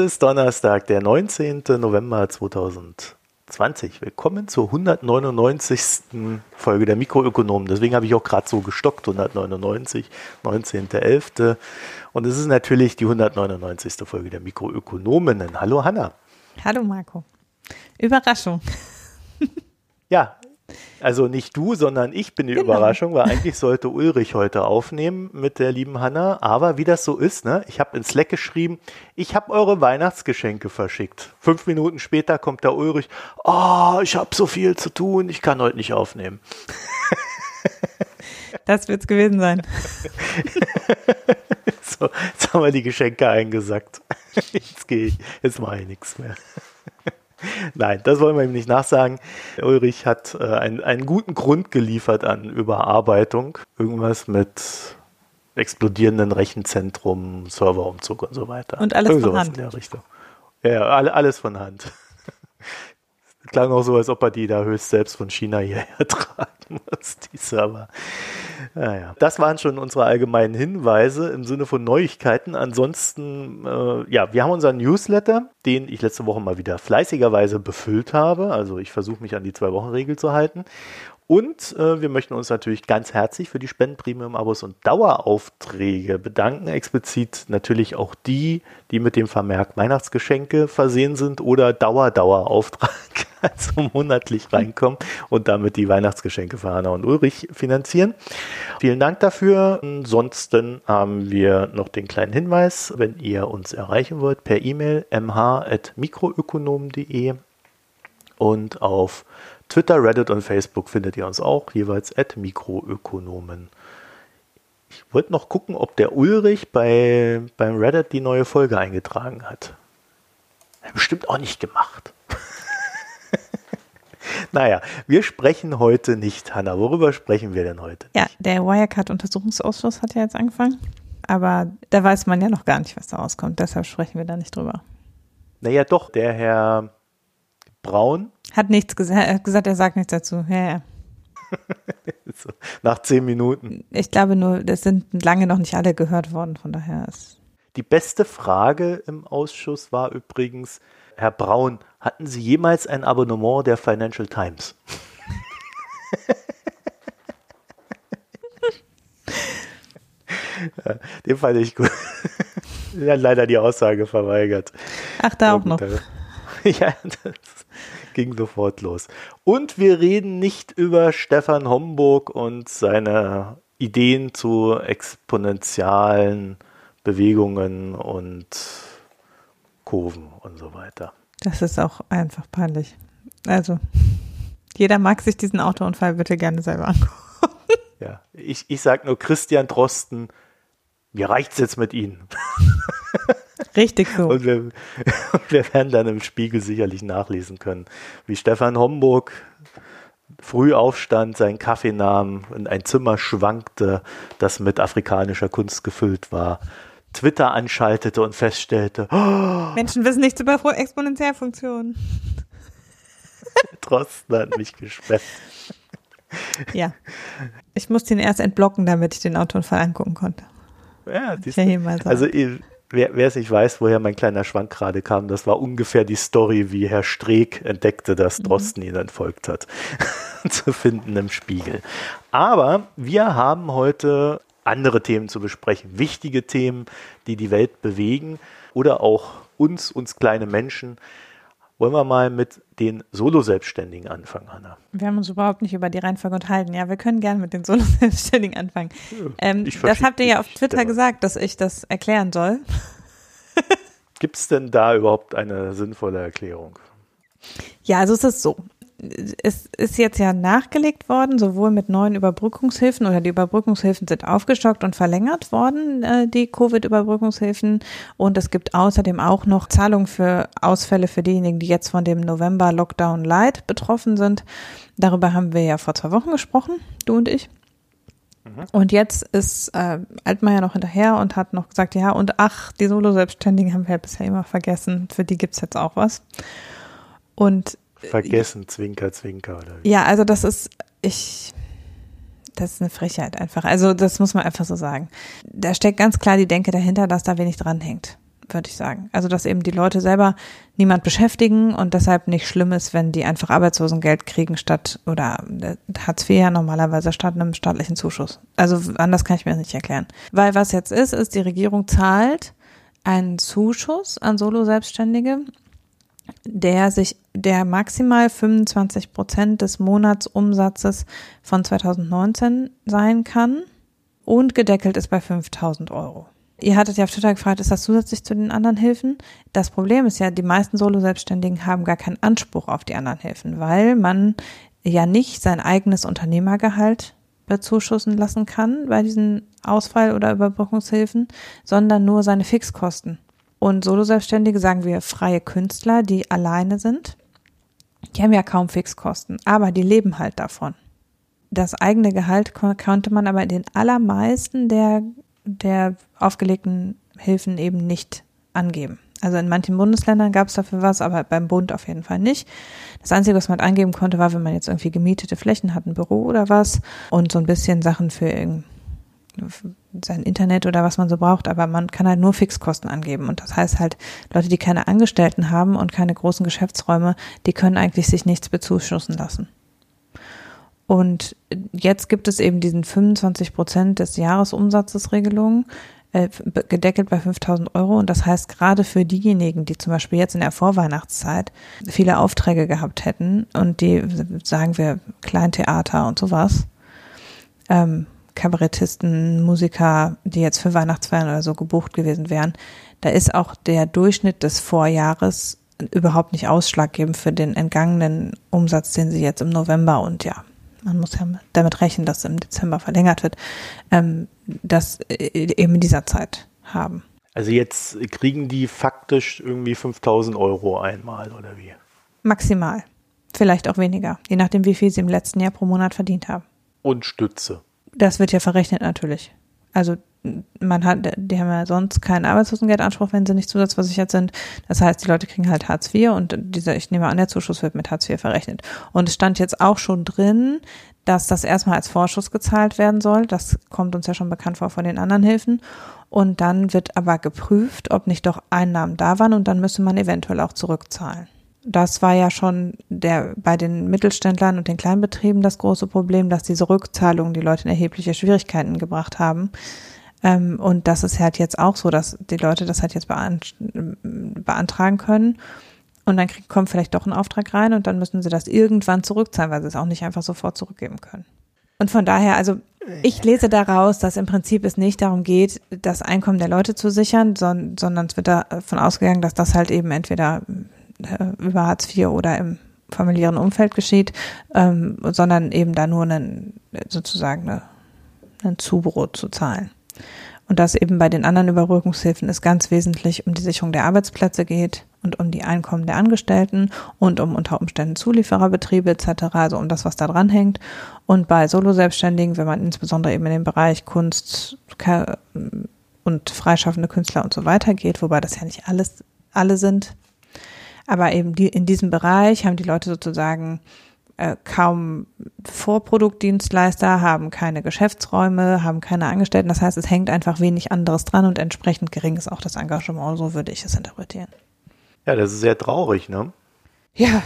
Heute ist Donnerstag, der 19. November 2020. Willkommen zur 199. Folge der Mikroökonomen. Deswegen habe ich auch gerade so gestockt, 199, 19.11. Und es ist natürlich die 199. Folge der Mikroökonominnen. Hallo Hanna. Hallo Marco. Überraschung. Ja, also nicht du, sondern ich bin die genau. Überraschung, weil eigentlich sollte Ulrich heute aufnehmen mit der lieben Hanna. Aber wie das so ist, ne? Ich habe in Slack geschrieben, ich habe eure Weihnachtsgeschenke verschickt. Fünf Minuten später kommt der Ulrich, oh, ich habe so viel zu tun, ich kann heute nicht aufnehmen. Das wird's gewesen sein. so, jetzt haben wir die Geschenke eingesackt. Jetzt gehe ich, jetzt mache ich nichts mehr. Nein, das wollen wir ihm nicht nachsagen. Ulrich hat äh, einen, einen guten Grund geliefert an Überarbeitung. Irgendwas mit explodierenden Rechenzentrum, Serverumzug und so weiter. Und alles von Hand. In der Richtung. Ja, alles von Hand. Klang auch so, als ob er die da höchst selbst von China hierher tragen muss, die Server. Naja, das waren schon unsere allgemeinen Hinweise im Sinne von Neuigkeiten. Ansonsten, äh, ja, wir haben unseren Newsletter, den ich letzte Woche mal wieder fleißigerweise befüllt habe. Also ich versuche mich an die Zwei-Wochen-Regel zu halten. Und äh, wir möchten uns natürlich ganz herzlich für die Spenden-Premium-Abos und Daueraufträge bedanken. Explizit natürlich auch die, die mit dem Vermerk Weihnachtsgeschenke versehen sind oder Dauer-Dauerauftrag, also monatlich reinkommen und damit die Weihnachtsgeschenke für Hanna und Ulrich finanzieren. Vielen Dank dafür. Ansonsten haben wir noch den kleinen Hinweis, wenn ihr uns erreichen wollt, per E-Mail mh.mikroökonomen.de und auf Twitter, Reddit und Facebook findet ihr uns auch, jeweils at Mikroökonomen. Ich wollte noch gucken, ob der Ulrich bei, beim Reddit die neue Folge eingetragen hat. Hat bestimmt auch nicht gemacht. naja, wir sprechen heute nicht, Hanna. Worüber sprechen wir denn heute? Ja, der Wirecard-Untersuchungsausschuss hat ja jetzt angefangen. Aber da weiß man ja noch gar nicht, was da rauskommt. Deshalb sprechen wir da nicht drüber. Naja, doch, der Herr Braun hat nichts gesagt. Er hat gesagt, er sagt nichts dazu. Ja, ja. so, nach zehn Minuten. Ich glaube nur, das sind lange noch nicht alle gehört worden, von daher ist. Die beste Frage im Ausschuss war übrigens, Herr Braun, hatten Sie jemals ein Abonnement der Financial Times? ja, den fand ich gut. er hat leider die Aussage verweigert. Ach, da auch noch. ja, das ging sofort los. Und wir reden nicht über Stefan Homburg und seine Ideen zu exponentialen Bewegungen und Kurven und so weiter. Das ist auch einfach peinlich. Also, jeder mag sich diesen Autounfall bitte gerne selber angucken. Ja, ich, ich sage nur Christian Drosten, mir reicht's jetzt mit Ihnen. Richtig so. Und wir, wir werden dann im Spiegel sicherlich nachlesen können, wie Stefan Homburg früh aufstand, seinen Kaffee nahm, in ein Zimmer schwankte, das mit afrikanischer Kunst gefüllt war, Twitter anschaltete und feststellte, oh, Menschen wissen nichts über Exponentialfunktionen. Drosten hat mich gesperrt. Ja. Ich musste ihn erst entblocken, damit ich den Autounfall angucken konnte. Ja, ja also wer, wer es nicht weiß, woher mein kleiner Schwank gerade kam, das war ungefähr die Story, wie Herr Streeck entdeckte, dass mhm. Drosten ihn entfolgt hat. zu finden im Spiegel. Aber wir haben heute andere Themen zu besprechen, wichtige Themen, die die Welt bewegen oder auch uns, uns kleine Menschen. Wollen wir mal mit den Solo-Selbstständigen anfangen, Hanna? Wir haben uns überhaupt nicht über die Reihenfolge unterhalten. Ja, wir können gerne mit den Solo-Selbstständigen anfangen. Ähm, das habt ihr ja auf Twitter gesagt, dass ich das erklären soll. Gibt es denn da überhaupt eine sinnvolle Erklärung? Ja, also es ist so es ist jetzt ja nachgelegt worden, sowohl mit neuen Überbrückungshilfen oder die Überbrückungshilfen sind aufgestockt und verlängert worden, äh, die Covid-Überbrückungshilfen. Und es gibt außerdem auch noch Zahlungen für Ausfälle für diejenigen, die jetzt von dem November-Lockdown Light betroffen sind. Darüber haben wir ja vor zwei Wochen gesprochen, du und ich. Mhm. Und jetzt ist äh, Altmaier noch hinterher und hat noch gesagt, ja, und ach, die Solo-Selbstständigen haben wir ja bisher immer vergessen. Für die gibt's jetzt auch was. Und Vergessen, Zwinker, Zwinker. Oder wie? Ja, also das ist, ich, das ist eine Frechheit einfach. Also das muss man einfach so sagen. Da steckt ganz klar die Denke dahinter, dass da wenig dranhängt. würde ich sagen. Also, dass eben die Leute selber niemand beschäftigen und deshalb nicht schlimm ist, wenn die einfach Arbeitslosengeld kriegen statt oder äh, Hartz IV ja normalerweise statt einem staatlichen Zuschuss. Also, anders kann ich mir das nicht erklären. Weil was jetzt ist, ist, die Regierung zahlt einen Zuschuss an Solo-Selbstständige, der sich, der maximal 25 Prozent des Monatsumsatzes von 2019 sein kann und gedeckelt ist bei 5000 Euro. Ihr hattet ja auf Twitter gefragt, ist das zusätzlich zu den anderen Hilfen? Das Problem ist ja, die meisten Solo-Selbstständigen haben gar keinen Anspruch auf die anderen Hilfen, weil man ja nicht sein eigenes Unternehmergehalt bezuschussen lassen kann bei diesen Ausfall- oder Überbrückungshilfen, sondern nur seine Fixkosten. Und Solo-Selbstständige, sagen wir freie Künstler, die alleine sind, die haben ja kaum Fixkosten, aber die leben halt davon. Das eigene Gehalt konnte man aber in den allermeisten der der aufgelegten Hilfen eben nicht angeben. Also in manchen Bundesländern gab es dafür was, aber beim Bund auf jeden Fall nicht. Das Einzige, was man angeben konnte, war, wenn man jetzt irgendwie gemietete Flächen hat, ein Büro oder was und so ein bisschen Sachen für sein Internet oder was man so braucht, aber man kann halt nur Fixkosten angeben. Und das heißt halt, Leute, die keine Angestellten haben und keine großen Geschäftsräume, die können eigentlich sich nichts bezuschussen lassen. Und jetzt gibt es eben diesen 25 Prozent des Jahresumsatzes Regelung, äh, gedeckelt bei 5000 Euro. Und das heißt, gerade für diejenigen, die zum Beispiel jetzt in der Vorweihnachtszeit viele Aufträge gehabt hätten und die, sagen wir, Kleintheater und sowas, ähm, Kabarettisten, Musiker, die jetzt für Weihnachtsfeiern oder so gebucht gewesen wären, da ist auch der Durchschnitt des Vorjahres überhaupt nicht ausschlaggebend für den entgangenen Umsatz, den sie jetzt im November und ja, man muss ja damit rechnen, dass im Dezember verlängert wird, ähm, das äh, eben in dieser Zeit haben. Also jetzt kriegen die faktisch irgendwie 5000 Euro einmal oder wie? Maximal. Vielleicht auch weniger, je nachdem, wie viel sie im letzten Jahr pro Monat verdient haben. Und Stütze. Das wird ja verrechnet natürlich. Also man hat, die haben ja sonst keinen Arbeitslosengeldanspruch, wenn sie nicht zusatzversichert sind. Das heißt, die Leute kriegen halt Hartz IV und dieser, ich nehme an, der Zuschuss wird mit Hartz IV verrechnet. Und es stand jetzt auch schon drin, dass das erstmal als Vorschuss gezahlt werden soll. Das kommt uns ja schon bekannt vor von den anderen Hilfen. Und dann wird aber geprüft, ob nicht doch Einnahmen da waren und dann müsste man eventuell auch zurückzahlen. Das war ja schon der, bei den Mittelständlern und den Kleinbetrieben das große Problem, dass diese Rückzahlungen die Leute in erhebliche Schwierigkeiten gebracht haben. Ähm, und das ist halt jetzt auch so, dass die Leute das halt jetzt beantragen können. Und dann krieg, kommt vielleicht doch ein Auftrag rein und dann müssen sie das irgendwann zurückzahlen, weil sie es auch nicht einfach sofort zurückgeben können. Und von daher, also ich lese daraus, dass im Prinzip es nicht darum geht, das Einkommen der Leute zu sichern, sondern, sondern es wird davon ausgegangen, dass das halt eben entweder äh, über Hartz IV oder im familiären Umfeld geschieht, ähm, sondern eben da nur einen, sozusagen eine, einen Zubrot zu zahlen. Und dass eben bei den anderen Überbrückungshilfen es ganz wesentlich um die Sicherung der Arbeitsplätze geht und um die Einkommen der Angestellten und um unter Umständen Zuliefererbetriebe etc., also um das, was da dran hängt. Und bei Solo-Selbstständigen, wenn man insbesondere eben in den Bereich Kunst und freischaffende Künstler und so weiter geht, wobei das ja nicht alles alle sind, aber eben die, in diesem Bereich haben die Leute sozusagen äh, kaum Vorproduktdienstleister, haben keine Geschäftsräume, haben keine Angestellten. Das heißt, es hängt einfach wenig anderes dran und entsprechend gering ist auch das Engagement. So würde ich es interpretieren. Ja, das ist sehr traurig, ne? Ja,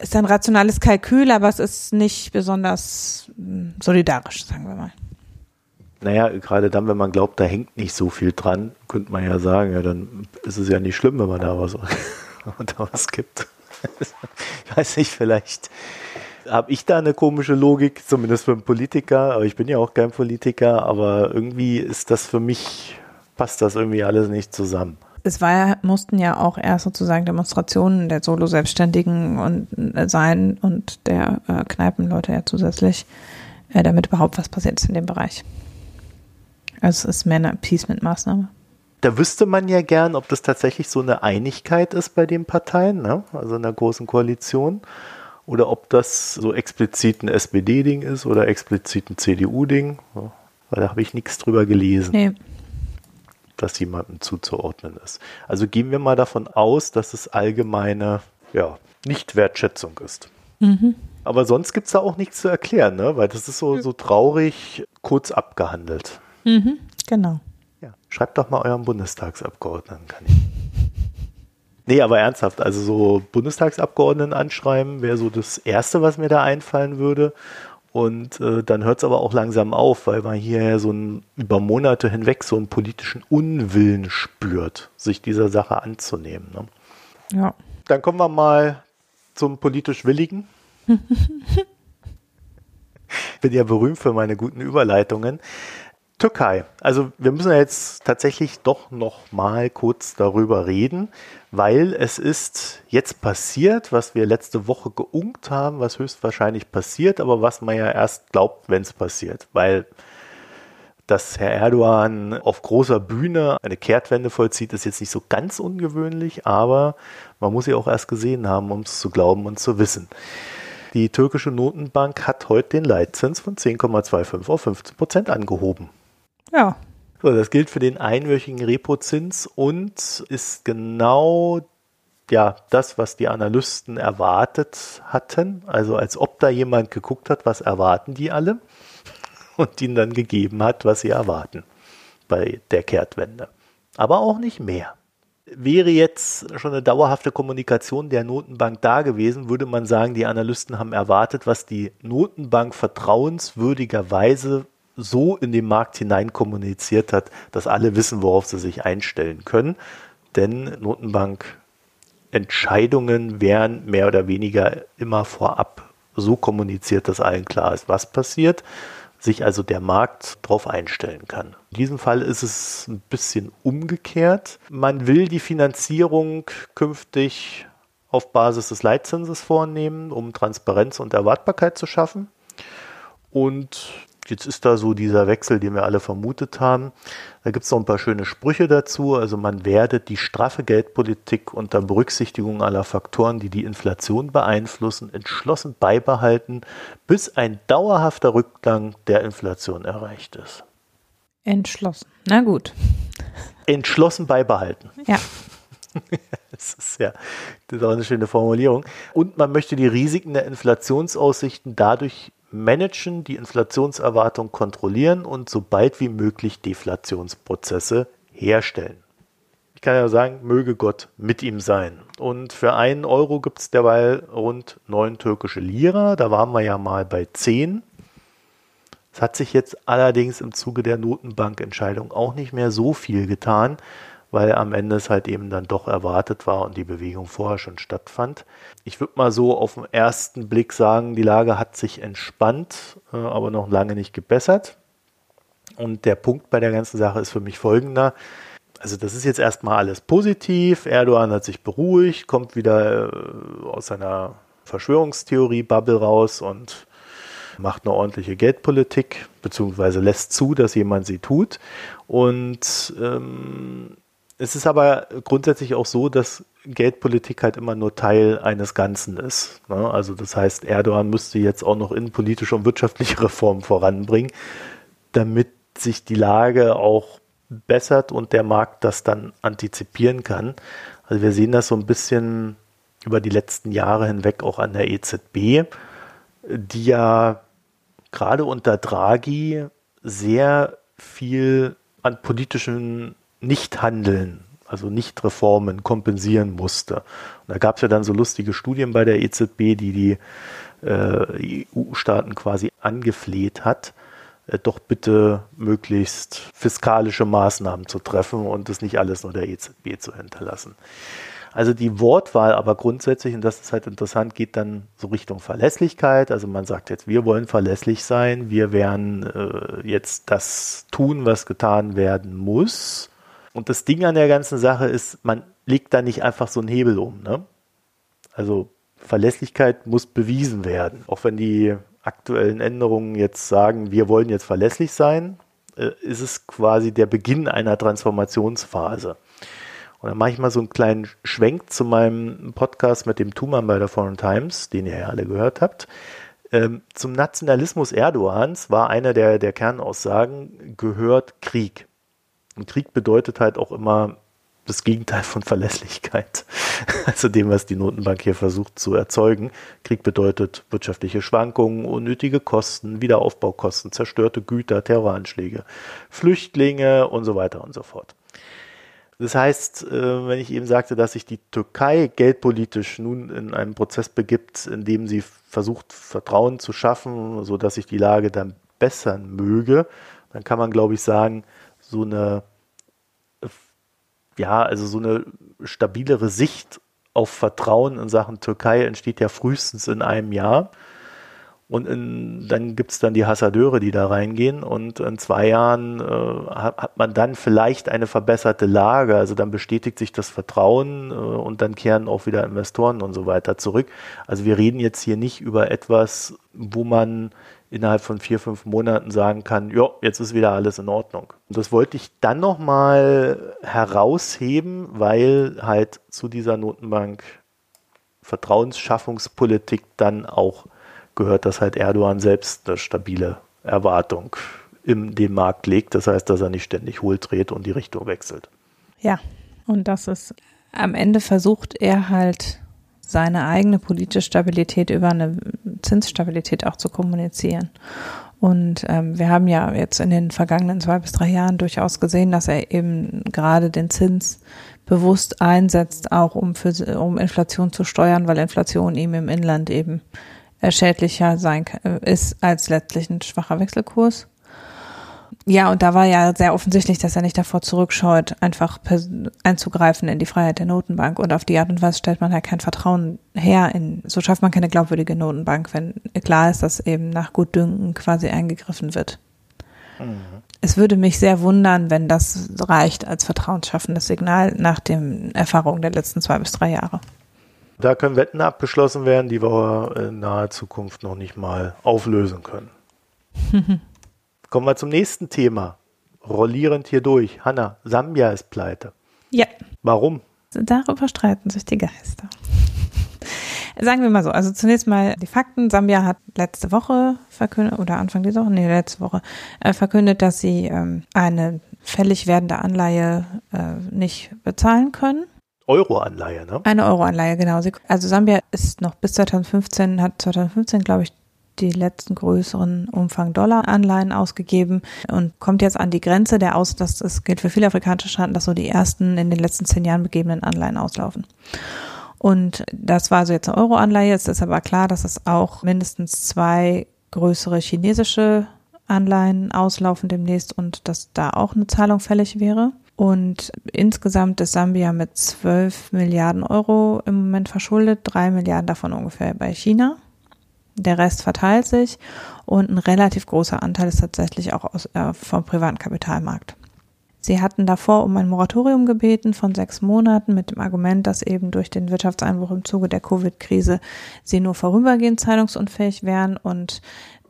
ist ein rationales Kalkül, aber es ist nicht besonders hm, solidarisch, sagen wir mal. Naja, gerade dann, wenn man glaubt, da hängt nicht so viel dran, könnte man ja sagen, ja, dann ist es ja nicht schlimm, wenn man da was, da was gibt. ich weiß nicht, vielleicht habe ich da eine komische Logik, zumindest für einen Politiker, aber ich bin ja auch kein Politiker, aber irgendwie ist das für mich, passt das irgendwie alles nicht zusammen. Es war mussten ja auch erst sozusagen Demonstrationen der Solo-Selbstständigen und äh, sein und der äh, Kneipenleute ja zusätzlich, äh, damit überhaupt was passiert ist in dem Bereich. Also es ist mehr eine Appeasement-Maßnahme da wüsste man ja gern, ob das tatsächlich so eine Einigkeit ist bei den Parteien, ne? also in der großen Koalition, oder ob das so explizit ein SPD-Ding ist oder explizit ein CDU-Ding. Weil da habe ich nichts drüber gelesen. Nee. Dass jemandem zuzuordnen ist. Also gehen wir mal davon aus, dass es allgemeine ja, Nicht-Wertschätzung ist. Mhm. Aber sonst gibt es da auch nichts zu erklären, ne? weil das ist so, so traurig kurz abgehandelt. Mhm, genau. Ja, schreibt doch mal euren Bundestagsabgeordneten, kann ich. Nee, aber ernsthaft, also so Bundestagsabgeordneten anschreiben wäre so das Erste, was mir da einfallen würde. Und äh, dann hört es aber auch langsam auf, weil man hier so ein, über Monate hinweg so einen politischen Unwillen spürt, sich dieser Sache anzunehmen. Ne? Ja. Dann kommen wir mal zum politisch Willigen. ich bin ja berühmt für meine guten Überleitungen. Türkei. Also wir müssen jetzt tatsächlich doch noch mal kurz darüber reden, weil es ist jetzt passiert, was wir letzte Woche geunkt haben, was höchstwahrscheinlich passiert, aber was man ja erst glaubt, wenn es passiert, weil dass Herr Erdogan auf großer Bühne eine Kehrtwende vollzieht, ist jetzt nicht so ganz ungewöhnlich, aber man muss sie auch erst gesehen haben, um es zu glauben und zu wissen. Die türkische Notenbank hat heute den Leitzins von 10,25 auf 15 Prozent angehoben. Ja. So, das gilt für den einwöchigen Repozins und ist genau ja, das, was die Analysten erwartet hatten. Also als ob da jemand geguckt hat, was erwarten die alle und ihnen dann gegeben hat, was sie erwarten bei der Kehrtwende. Aber auch nicht mehr. Wäre jetzt schon eine dauerhafte Kommunikation der Notenbank da gewesen, würde man sagen, die Analysten haben erwartet, was die Notenbank vertrauenswürdigerweise so in den Markt hinein kommuniziert hat, dass alle wissen, worauf sie sich einstellen können. Denn Notenbank-Entscheidungen werden mehr oder weniger immer vorab so kommuniziert, dass allen klar ist, was passiert, sich also der Markt darauf einstellen kann. In diesem Fall ist es ein bisschen umgekehrt. Man will die Finanzierung künftig auf Basis des Leitzinses vornehmen, um Transparenz und Erwartbarkeit zu schaffen. Und Jetzt ist da so dieser Wechsel, den wir alle vermutet haben. Da gibt es noch ein paar schöne Sprüche dazu. Also man werde die straffe Geldpolitik unter Berücksichtigung aller Faktoren, die die Inflation beeinflussen, entschlossen beibehalten, bis ein dauerhafter Rückgang der Inflation erreicht ist. Entschlossen. Na gut. Entschlossen beibehalten. Ja. Das ist ja, das ist auch eine schöne Formulierung. Und man möchte die Risiken der Inflationsaussichten dadurch managen, die Inflationserwartung kontrollieren und so bald wie möglich Deflationsprozesse herstellen. Ich kann ja sagen, möge Gott mit ihm sein. Und für einen Euro gibt es derweil rund neun türkische Lira. Da waren wir ja mal bei zehn. Es hat sich jetzt allerdings im Zuge der Notenbankentscheidung auch nicht mehr so viel getan weil am Ende es halt eben dann doch erwartet war und die Bewegung vorher schon stattfand. Ich würde mal so auf den ersten Blick sagen, die Lage hat sich entspannt, äh, aber noch lange nicht gebessert. Und der Punkt bei der ganzen Sache ist für mich folgender. Also das ist jetzt erstmal alles positiv. Erdogan hat sich beruhigt, kommt wieder äh, aus seiner Verschwörungstheorie-Bubble raus und macht eine ordentliche Geldpolitik, beziehungsweise lässt zu, dass jemand sie tut. Und ähm, es ist aber grundsätzlich auch so, dass Geldpolitik halt immer nur Teil eines Ganzen ist. Ne? Also das heißt, Erdogan müsste jetzt auch noch innenpolitische und wirtschaftliche Reformen voranbringen, damit sich die Lage auch bessert und der Markt das dann antizipieren kann. Also wir sehen das so ein bisschen über die letzten Jahre hinweg auch an der EZB, die ja gerade unter Draghi sehr viel an politischen Nichthandeln, also Nichtreformen kompensieren musste. Und da gab es ja dann so lustige Studien bei der EZB, die die äh, EU-Staaten quasi angefleht hat, äh, doch bitte möglichst fiskalische Maßnahmen zu treffen und es nicht alles nur der EZB zu hinterlassen. Also die Wortwahl aber grundsätzlich, und das ist halt interessant, geht dann so Richtung Verlässlichkeit. Also man sagt jetzt, wir wollen verlässlich sein, wir werden äh, jetzt das tun, was getan werden muss. Und das Ding an der ganzen Sache ist, man legt da nicht einfach so einen Hebel um. Ne? Also Verlässlichkeit muss bewiesen werden. Auch wenn die aktuellen Änderungen jetzt sagen, wir wollen jetzt verlässlich sein, äh, ist es quasi der Beginn einer Transformationsphase. Und dann mache ich mal so einen kleinen Schwenk zu meinem Podcast mit dem Thumann bei der Foreign Times, den ihr ja alle gehört habt. Ähm, zum Nationalismus Erdogans war einer der, der Kernaussagen, gehört Krieg. Und Krieg bedeutet halt auch immer das Gegenteil von Verlässlichkeit. Also dem, was die Notenbank hier versucht zu erzeugen. Krieg bedeutet wirtschaftliche Schwankungen, unnötige Kosten, Wiederaufbaukosten, zerstörte Güter, Terroranschläge, Flüchtlinge und so weiter und so fort. Das heißt, äh, wenn ich eben sagte, dass sich die Türkei geldpolitisch nun in einen Prozess begibt, in dem sie versucht, Vertrauen zu schaffen, so dass sich die Lage dann bessern möge, dann kann man, glaube ich, sagen, so eine, ja, also so eine stabilere Sicht auf Vertrauen in Sachen Türkei entsteht ja frühestens in einem Jahr. Und in, dann gibt es dann die Hassadeure, die da reingehen. Und in zwei Jahren äh, hat, man dann vielleicht eine verbesserte Lage. Also dann bestätigt sich das Vertrauen äh, und dann kehren auch wieder Investoren und so weiter zurück. Also wir reden jetzt hier nicht über etwas, wo man innerhalb von vier, fünf Monaten sagen kann, ja, jetzt ist wieder alles in Ordnung. Und das wollte ich dann nochmal herausheben, weil halt zu dieser Notenbank Vertrauensschaffungspolitik dann auch gehört, dass halt Erdogan selbst eine stabile Erwartung in den Markt legt. Das heißt, dass er nicht ständig hohl dreht und die Richtung wechselt. Ja, und das ist am Ende versucht er halt seine eigene politische Stabilität über eine Zinsstabilität auch zu kommunizieren. Und ähm, wir haben ja jetzt in den vergangenen zwei bis drei Jahren durchaus gesehen, dass er eben gerade den Zins bewusst einsetzt, auch um für um Inflation zu steuern, weil Inflation ihm im Inland eben schädlicher sein ist als letztlich ein schwacher Wechselkurs. Ja, und da war ja sehr offensichtlich, dass er nicht davor zurückscheut, einfach einzugreifen in die Freiheit der Notenbank. Und auf die Art und Weise stellt man halt kein Vertrauen her. In, so schafft man keine glaubwürdige Notenbank, wenn klar ist, dass eben nach Gutdünken quasi eingegriffen wird. Mhm. Es würde mich sehr wundern, wenn das reicht als vertrauensschaffendes Signal nach den Erfahrungen der letzten zwei bis drei Jahre. Da können Wetten abgeschlossen werden, die wir in naher Zukunft noch nicht mal auflösen können. Kommen wir zum nächsten Thema. Rollierend hier durch. Hanna, Sambia ist pleite. Ja. Warum? Darüber streiten sich die Geister. Sagen wir mal so, also zunächst mal die Fakten. Sambia hat letzte Woche verkündet, oder Anfang dieser Woche, nee, letzte Woche, äh, verkündet, dass sie ähm, eine fällig werdende Anleihe äh, nicht bezahlen können. Euro-Anleihe, ne? Eine Euro-Anleihe, genau. Also Sambia ist noch bis 2015, hat 2015, glaube ich, die letzten größeren Umfang Dollar-Anleihen ausgegeben und kommt jetzt an die Grenze der aus, dass das gilt für viele afrikanische Staaten, dass so die ersten in den letzten zehn Jahren begebenen Anleihen auslaufen. Und das war also jetzt eine Euro-Anleihe. Es ist aber klar, dass es auch mindestens zwei größere chinesische Anleihen auslaufen demnächst und dass da auch eine Zahlung fällig wäre. Und insgesamt ist Sambia mit 12 Milliarden Euro im Moment verschuldet, drei Milliarden davon ungefähr bei China. Der Rest verteilt sich und ein relativ großer Anteil ist tatsächlich auch aus, äh, vom privaten Kapitalmarkt. Sie hatten davor um ein Moratorium gebeten von sechs Monaten mit dem Argument, dass eben durch den Wirtschaftseinbruch im Zuge der Covid-Krise sie nur vorübergehend zahlungsunfähig wären. Und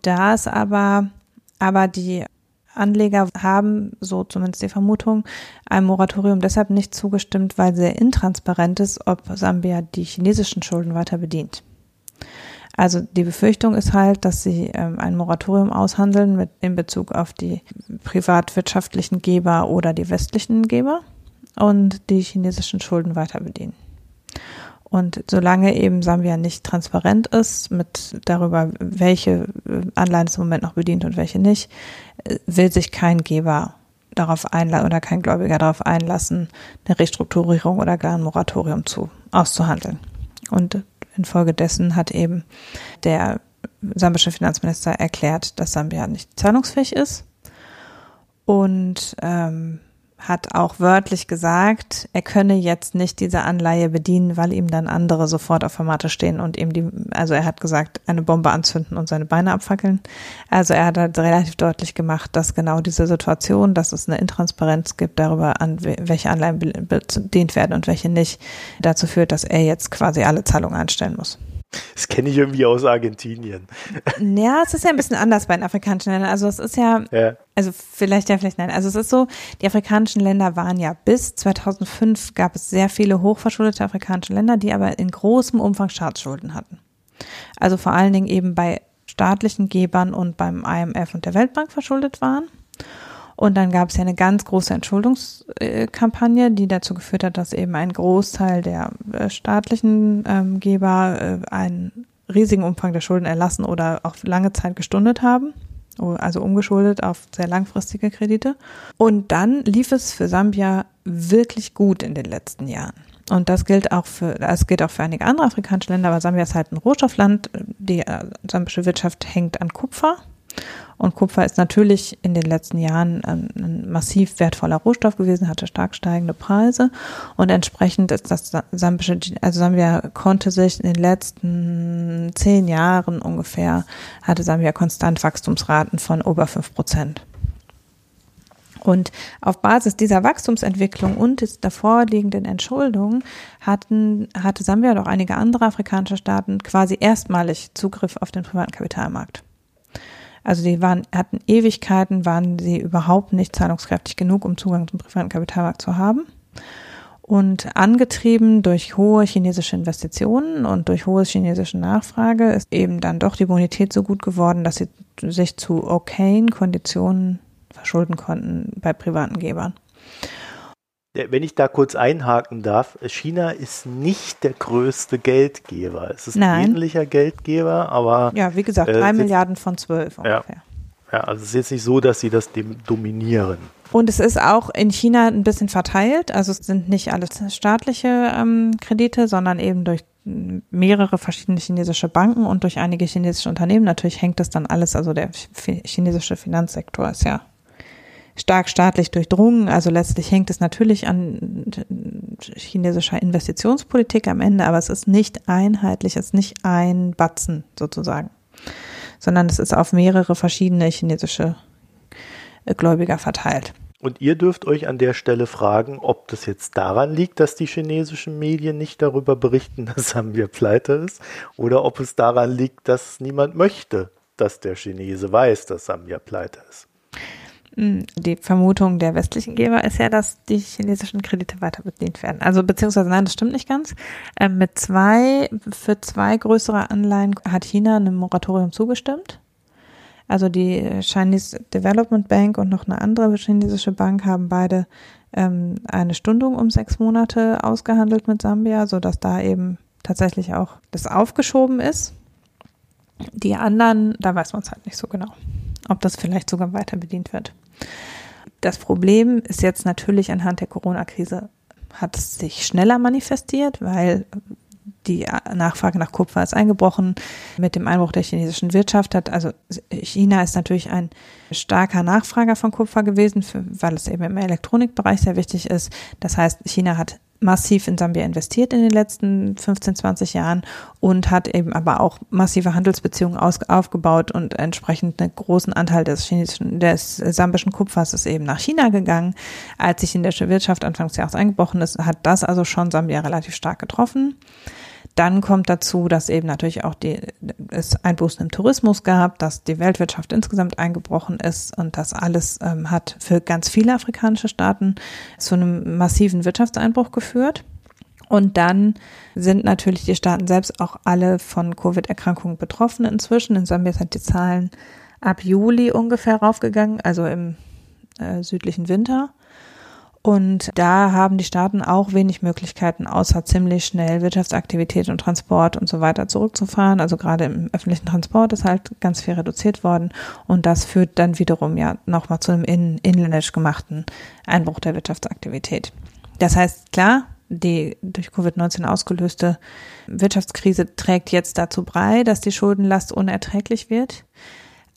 da es aber, aber die Anleger haben, so zumindest die Vermutung, einem Moratorium deshalb nicht zugestimmt, weil sehr intransparent ist, ob Sambia die chinesischen Schulden weiter bedient. Also die Befürchtung ist halt, dass sie ähm, ein Moratorium aushandeln mit in Bezug auf die privatwirtschaftlichen Geber oder die westlichen Geber und die chinesischen Schulden weiter bedienen. Und solange eben Sambia nicht transparent ist mit darüber, welche äh, Anleihen es im Moment noch bedient und welche nicht, äh, will sich kein Geber darauf einlassen oder kein Gläubiger darauf einlassen, eine Restrukturierung oder gar ein Moratorium zu auszuhandeln. Und infolgedessen hat eben der sambische Finanzminister erklärt, dass Sambia nicht zahlungsfähig ist. Und ähm, hat auch wörtlich gesagt, er könne jetzt nicht diese Anleihe bedienen, weil ihm dann andere sofort auf der Matte stehen und ihm die, also er hat gesagt, eine Bombe anzünden und seine Beine abfackeln. Also er hat halt relativ deutlich gemacht, dass genau diese Situation, dass es eine Intransparenz gibt darüber, an welche Anleihen bedient werden und welche nicht, dazu führt, dass er jetzt quasi alle Zahlungen einstellen muss. Das kenne ich irgendwie aus Argentinien. Ja, es ist ja ein bisschen anders bei den afrikanischen Ländern. Also es ist ja, ja, also vielleicht ja, vielleicht nein. Also es ist so, die afrikanischen Länder waren ja bis 2005 gab es sehr viele hochverschuldete afrikanische Länder, die aber in großem Umfang Staatsschulden hatten. Also vor allen Dingen eben bei staatlichen Gebern und beim IMF und der Weltbank verschuldet waren. Und dann gab es ja eine ganz große Entschuldungskampagne, die dazu geführt hat, dass eben ein Großteil der äh, staatlichen ähm, Geber äh, einen riesigen Umfang der Schulden erlassen oder auf lange Zeit gestundet haben also umgeschuldet auf sehr langfristige Kredite. Und dann lief es für Sambia wirklich gut in den letzten Jahren. Und das gilt auch für, das gilt auch für einige andere afrikanische Länder, aber Sambia ist halt ein Rohstoffland. Die äh, sambische Wirtschaft hängt an Kupfer. Und Kupfer ist natürlich in den letzten Jahren ein, ein, massiv wertvoller Rohstoff gewesen, hatte stark steigende Preise. Und entsprechend ist das sambische, also Sambia konnte sich in den letzten zehn Jahren ungefähr, hatte Sambia konstant Wachstumsraten von über fünf Prozent. Und auf Basis dieser Wachstumsentwicklung und des davor liegenden Entschuldungen hatten, hatte Sambia und auch einige andere afrikanische Staaten quasi erstmalig Zugriff auf den privaten Kapitalmarkt. Also die waren, hatten Ewigkeiten, waren sie überhaupt nicht zahlungskräftig genug, um Zugang zum privaten Kapitalmarkt zu haben. Und angetrieben durch hohe chinesische Investitionen und durch hohe chinesische Nachfrage ist eben dann doch die Bonität so gut geworden, dass sie sich zu okayen Konditionen verschulden konnten bei privaten Gebern. Wenn ich da kurz einhaken darf, China ist nicht der größte Geldgeber. Es ist Nein. ein ähnlicher Geldgeber, aber. Ja, wie gesagt, drei äh, Milliarden von zwölf ungefähr. Ja, ja, also es ist jetzt nicht so, dass sie das dominieren. Und es ist auch in China ein bisschen verteilt. Also es sind nicht alles staatliche ähm, Kredite, sondern eben durch mehrere verschiedene chinesische Banken und durch einige chinesische Unternehmen. Natürlich hängt das dann alles, also der chinesische Finanzsektor ist ja stark staatlich durchdrungen. Also letztlich hängt es natürlich an chinesischer Investitionspolitik am Ende, aber es ist nicht einheitlich, es ist nicht ein Batzen sozusagen, sondern es ist auf mehrere verschiedene chinesische Gläubiger verteilt. Und ihr dürft euch an der Stelle fragen, ob das jetzt daran liegt, dass die chinesischen Medien nicht darüber berichten, dass Sambia pleite ist, oder ob es daran liegt, dass niemand möchte, dass der Chinese weiß, dass Sambia pleite ist. Hm, die Vermutung der westlichen Geber ist ja, dass die chinesischen Kredite weiter bedient werden. Also beziehungsweise nein, das stimmt nicht ganz. Ähm, mit zwei, für zwei größere Anleihen hat China einem Moratorium zugestimmt. Also die Chinese Development Bank und noch eine andere chinesische Bank haben beide ähm, eine Stundung um sechs Monate ausgehandelt mit Sambia, sodass da eben tatsächlich auch das aufgeschoben ist. Die anderen, da weiß man es halt nicht so genau ob das vielleicht sogar weiter bedient wird. Das Problem ist jetzt natürlich anhand der Corona-Krise hat es sich schneller manifestiert, weil die Nachfrage nach Kupfer ist eingebrochen. Mit dem Einbruch der chinesischen Wirtschaft hat, also China ist natürlich ein starker Nachfrager von Kupfer gewesen, weil es eben im Elektronikbereich sehr wichtig ist. Das heißt, China hat massiv in Sambia investiert in den letzten 15, 20 Jahren und hat eben aber auch massive Handelsbeziehungen aus, aufgebaut und entsprechend einen großen Anteil des chinesischen, des sambischen Kupfers ist eben nach China gegangen. Als sich in der Wirtschaft anfangs Jahres eingebrochen ist, hat das also schon Sambia relativ stark getroffen. Dann kommt dazu, dass eben natürlich auch die, es Einbußen im Tourismus gab, dass die Weltwirtschaft insgesamt eingebrochen ist und das alles ähm, hat für ganz viele afrikanische Staaten zu einem massiven Wirtschaftseinbruch geführt. Und dann sind natürlich die Staaten selbst auch alle von Covid-Erkrankungen betroffen inzwischen. In Sambia sind die Zahlen ab Juli ungefähr raufgegangen, also im äh, südlichen Winter. Und da haben die Staaten auch wenig Möglichkeiten, außer ziemlich schnell Wirtschaftsaktivität und Transport und so weiter zurückzufahren. Also gerade im öffentlichen Transport ist halt ganz viel reduziert worden. Und das führt dann wiederum ja nochmal zu einem in, inländisch gemachten Einbruch der Wirtschaftsaktivität. Das heißt, klar, die durch Covid-19 ausgelöste Wirtschaftskrise trägt jetzt dazu bei, dass die Schuldenlast unerträglich wird.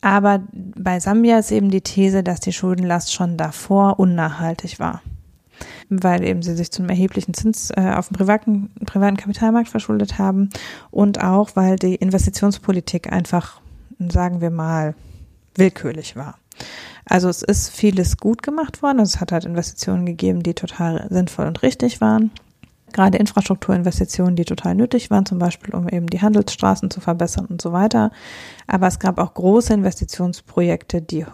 Aber bei Sambia ist eben die These, dass die Schuldenlast schon davor unnachhaltig war weil eben sie sich zu einem erheblichen Zins äh, auf dem privaten, privaten Kapitalmarkt verschuldet haben und auch, weil die Investitionspolitik einfach, sagen wir mal, willkürlich war. Also es ist vieles gut gemacht worden. Es hat halt Investitionen gegeben, die total sinnvoll und richtig waren. Gerade Infrastrukturinvestitionen, die total nötig waren, zum Beispiel um eben die Handelsstraßen zu verbessern und so weiter. Aber es gab auch große Investitionsprojekte, die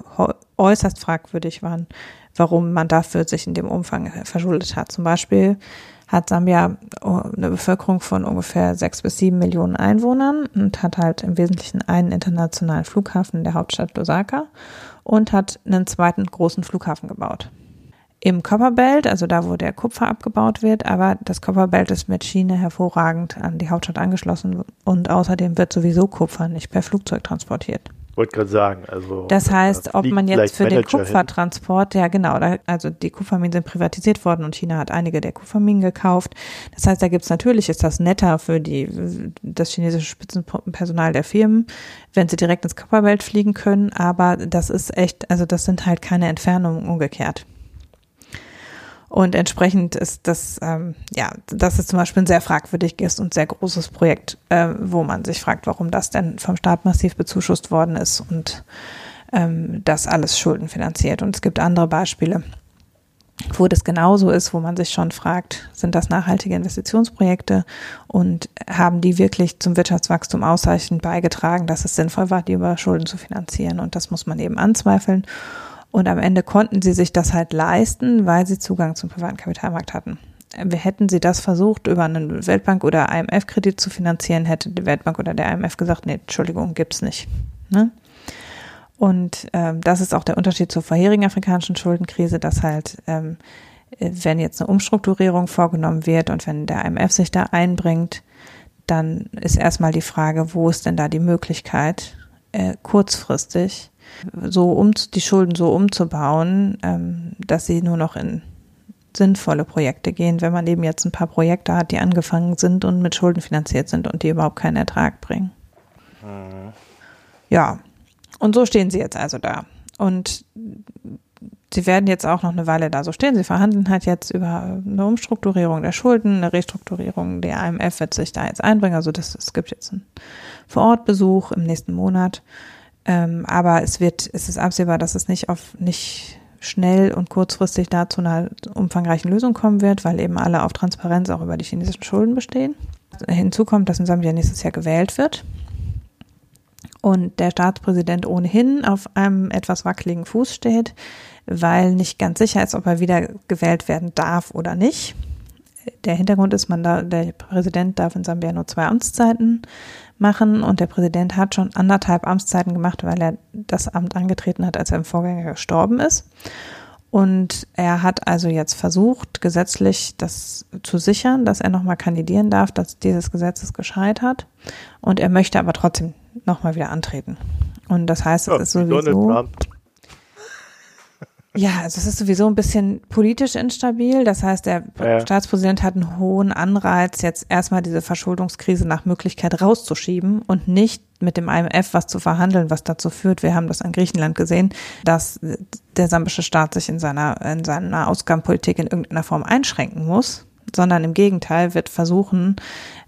äußerst fragwürdig waren, warum man dafür sich in dem Umfang verschuldet hat. Zum Beispiel hat Sambia oh, eine Bevölkerung von ungefähr sechs bis sieben Millionen Einwohnern und hat halt im Wesentlichen einen internationalen Flughafen in der Hauptstadt Lusaka und hat einen zweiten großen Flughafen gebaut. Im Copperbelt, also da, wo der Kupfer abgebaut wird, aber das Copperbelt ist mit Schiene hervorragend an die Hauptstadt angeschlossen und außerdem wird sowieso Kupfer nicht per Flugzeug transportiert. Wollte gerade sagen, also. Das heißt, ob man jetzt für den Kupfertransport, ja genau, da, also die Kupferminen sind privatisiert worden und China hat einige der Kupferminen gekauft. Das heißt, da gibt's natürlich, ist das netter für die, das chinesische Spitzenpersonal der Firmen, wenn sie direkt ins Kupferbelt fliegen können, aber das ist echt, also das sind halt keine Entfernungen umgekehrt. Und entsprechend ist das, ähm, ja, das ist zum Beispiel ein sehr fragwürdiges und sehr großes Projekt, äh, wo man sich fragt, warum das denn vom Staat massiv bezuschusst worden ist und ähm, das alles schuldenfinanziert. Und es gibt andere Beispiele, wo das genauso ist, wo man sich schon fragt, sind das nachhaltige Investitionsprojekte und haben die wirklich zum Wirtschaftswachstum ausreichend beigetragen, dass es sinnvoll war, die über Schulden zu finanzieren. Und das muss man eben anzweifeln. Und am Ende konnten sie sich das halt leisten, weil sie Zugang zum privaten Kapitalmarkt hatten. Hätten sie das versucht, über einen Weltbank- oder IMF-Kredit zu finanzieren, hätte die Weltbank oder der IMF gesagt, nee, Entschuldigung, gibt's nicht. Ne? Und ähm, das ist auch der Unterschied zur vorherigen afrikanischen Schuldenkrise, dass halt, ähm, wenn jetzt eine Umstrukturierung vorgenommen wird und wenn der IMF sich da einbringt, dann ist erstmal die Frage, wo ist denn da die Möglichkeit, äh, kurzfristig so um die Schulden so umzubauen, ähm, dass sie nur noch in sinnvolle Projekte gehen, wenn man eben jetzt ein paar Projekte hat, die angefangen sind und mit Schulden finanziert sind und die überhaupt keinen Ertrag bringen. Mhm. Ja, und so stehen sie jetzt also da. Und sie werden jetzt auch noch eine Weile da so stehen. Sie verhandeln halt jetzt über eine Umstrukturierung der Schulden, eine Restrukturierung. Der IMF wird sich da jetzt einbringen. Also das, es gibt jetzt einen Vorortbesuch im nächsten Monat. Ähm, aber es wird, es ist absehbar, dass es nicht auf nicht schnell und kurzfristig da zu einer umfangreichen Lösung kommen wird, weil eben alle auf Transparenz auch über die chinesischen Schulden bestehen. Hinzu kommt, dass in Sambia nächstes Jahr gewählt wird und der Staatspräsident ohnehin auf einem etwas wackeligen Fuß steht, weil nicht ganz sicher ist, ob er wieder gewählt werden darf oder nicht. Der Hintergrund ist, man da, der Präsident darf in Sambia nur zwei Amtszeiten machen und der Präsident hat schon anderthalb Amtszeiten gemacht, weil er das Amt angetreten hat, als er im Vorgänger gestorben ist. Und er hat also jetzt versucht, gesetzlich das zu sichern, dass er nochmal kandidieren darf, dass dieses Gesetz ist gescheitert. Und er möchte aber trotzdem nochmal wieder antreten. Und das heißt, es ja, ist sowieso. Ja, also es ist sowieso ein bisschen politisch instabil. Das heißt, der ja. Staatspräsident hat einen hohen Anreiz, jetzt erstmal diese Verschuldungskrise nach Möglichkeit rauszuschieben und nicht mit dem IMF was zu verhandeln, was dazu führt, wir haben das an Griechenland gesehen, dass der sambische Staat sich in seiner, in seiner Ausgabenpolitik in irgendeiner Form einschränken muss, sondern im Gegenteil wird versuchen,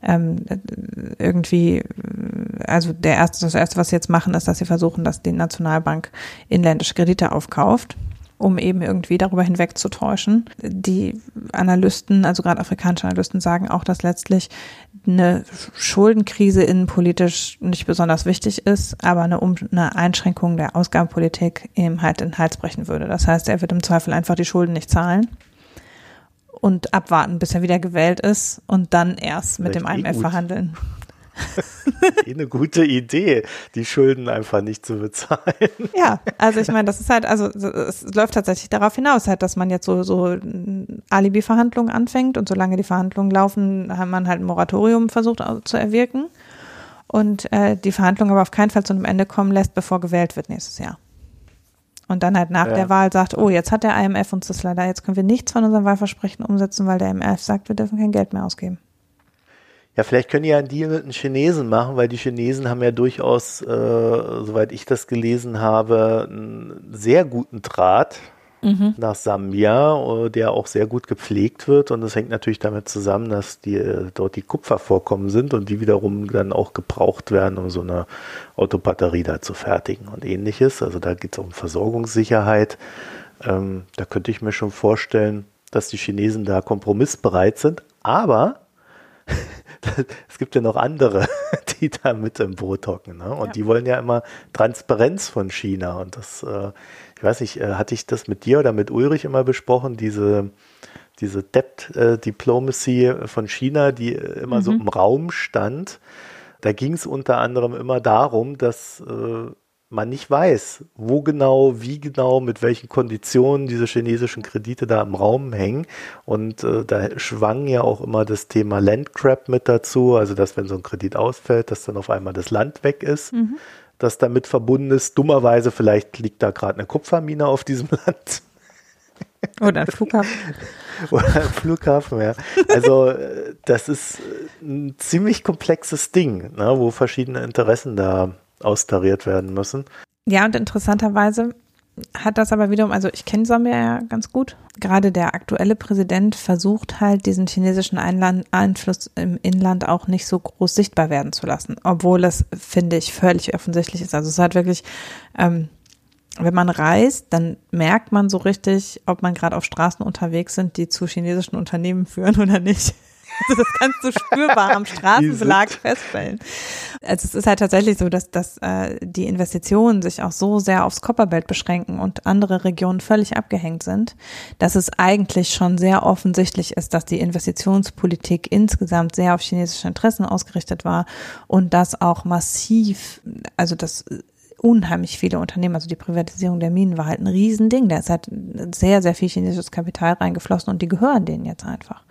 ähm, irgendwie, also der erste, das erste, was sie jetzt machen, ist, dass sie versuchen, dass die Nationalbank inländische Kredite aufkauft um eben irgendwie darüber hinwegzutäuschen. Die Analysten, also gerade afrikanische Analysten, sagen auch, dass letztlich eine Schuldenkrise innenpolitisch nicht besonders wichtig ist, aber eine, eine Einschränkung der Ausgabenpolitik eben halt in den Hals brechen würde. Das heißt, er wird im Zweifel einfach die Schulden nicht zahlen und abwarten, bis er wieder gewählt ist und dann erst mit Vielleicht dem IMF verhandeln. eine gute Idee, die Schulden einfach nicht zu bezahlen. Ja, also ich meine, das ist halt, also es läuft tatsächlich darauf hinaus, halt, dass man jetzt so, so Alibi-Verhandlungen anfängt und solange die Verhandlungen laufen, hat man halt ein Moratorium versucht zu erwirken und äh, die Verhandlungen aber auf keinen Fall zu einem Ende kommen lässt, bevor gewählt wird nächstes Jahr. Und dann halt nach ja. der Wahl sagt, oh, jetzt hat der IMF uns das leider, jetzt können wir nichts von unserem Wahlversprechen umsetzen, weil der IMF sagt, wir dürfen kein Geld mehr ausgeben. Ja, vielleicht können die ja einen Deal mit den Chinesen machen, weil die Chinesen haben ja durchaus, äh, soweit ich das gelesen habe, einen sehr guten Draht mhm. nach Sambia, äh, der auch sehr gut gepflegt wird. Und das hängt natürlich damit zusammen, dass die, äh, dort die Kupfervorkommen sind und die wiederum dann auch gebraucht werden, um so eine Autobatterie da zu fertigen und ähnliches. Also da geht es um Versorgungssicherheit. Ähm, da könnte ich mir schon vorstellen, dass die Chinesen da kompromissbereit sind. Aber es gibt ja noch andere, die da mit im Boot hocken. Ne? Und ja. die wollen ja immer Transparenz von China. Und das, äh, ich weiß nicht, äh, hatte ich das mit dir oder mit Ulrich immer besprochen, diese, diese Debt äh, Diplomacy von China, die äh, immer mhm. so im Raum stand. Da ging es unter anderem immer darum, dass äh, man nicht weiß, wo genau, wie genau, mit welchen Konditionen diese chinesischen Kredite da im Raum hängen. Und äh, da schwang ja auch immer das Thema Landgrab mit dazu, also dass wenn so ein Kredit ausfällt, dass dann auf einmal das Land weg ist, mhm. das damit verbunden ist. Dummerweise, vielleicht liegt da gerade eine Kupfermine auf diesem Land. Oder ein Flughafen. Oder ein Flughafen, ja. Also äh, das ist ein ziemlich komplexes Ding, ne, wo verschiedene Interessen da austariert werden müssen. Ja, und interessanterweise hat das aber wiederum, also ich kenne Sambia ja ganz gut. Gerade der aktuelle Präsident versucht halt, diesen chinesischen Einland Einfluss im Inland auch nicht so groß sichtbar werden zu lassen, obwohl es, finde ich, völlig offensichtlich ist. Also es hat wirklich, ähm, wenn man reist, dann merkt man so richtig, ob man gerade auf Straßen unterwegs sind, die zu chinesischen Unternehmen führen oder nicht. Also das kannst du spürbar am Straßenbelag feststellen. Also es ist halt tatsächlich so, dass, dass äh, die Investitionen sich auch so sehr aufs Copperbelt beschränken und andere Regionen völlig abgehängt sind, dass es eigentlich schon sehr offensichtlich ist, dass die Investitionspolitik insgesamt sehr auf chinesische Interessen ausgerichtet war und dass auch massiv, also das unheimlich viele Unternehmen, also die Privatisierung der Minen war halt ein Riesending. Da ist halt sehr, sehr viel chinesisches Kapital reingeflossen und die gehören denen jetzt einfach.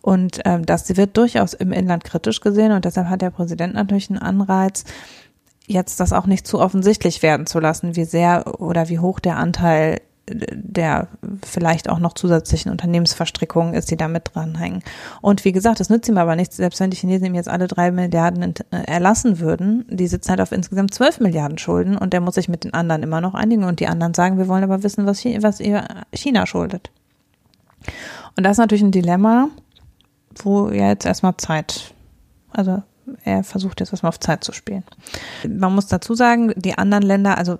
Und ähm, das wird durchaus im Inland kritisch gesehen und deshalb hat der Präsident natürlich einen Anreiz, jetzt das auch nicht zu offensichtlich werden zu lassen, wie sehr oder wie hoch der Anteil der vielleicht auch noch zusätzlichen Unternehmensverstrickungen ist, die da mit dranhängen. Und wie gesagt, das nützt ihm aber nichts, selbst wenn die Chinesen ihm jetzt alle drei Milliarden äh, erlassen würden, die sitzen halt auf insgesamt zwölf Milliarden Schulden und der muss sich mit den anderen immer noch einigen und die anderen sagen, wir wollen aber wissen, was China schuldet. Und das ist natürlich ein Dilemma, wo ja jetzt erstmal Zeit, also er versucht jetzt erstmal auf Zeit zu spielen. Man muss dazu sagen, die anderen Länder, also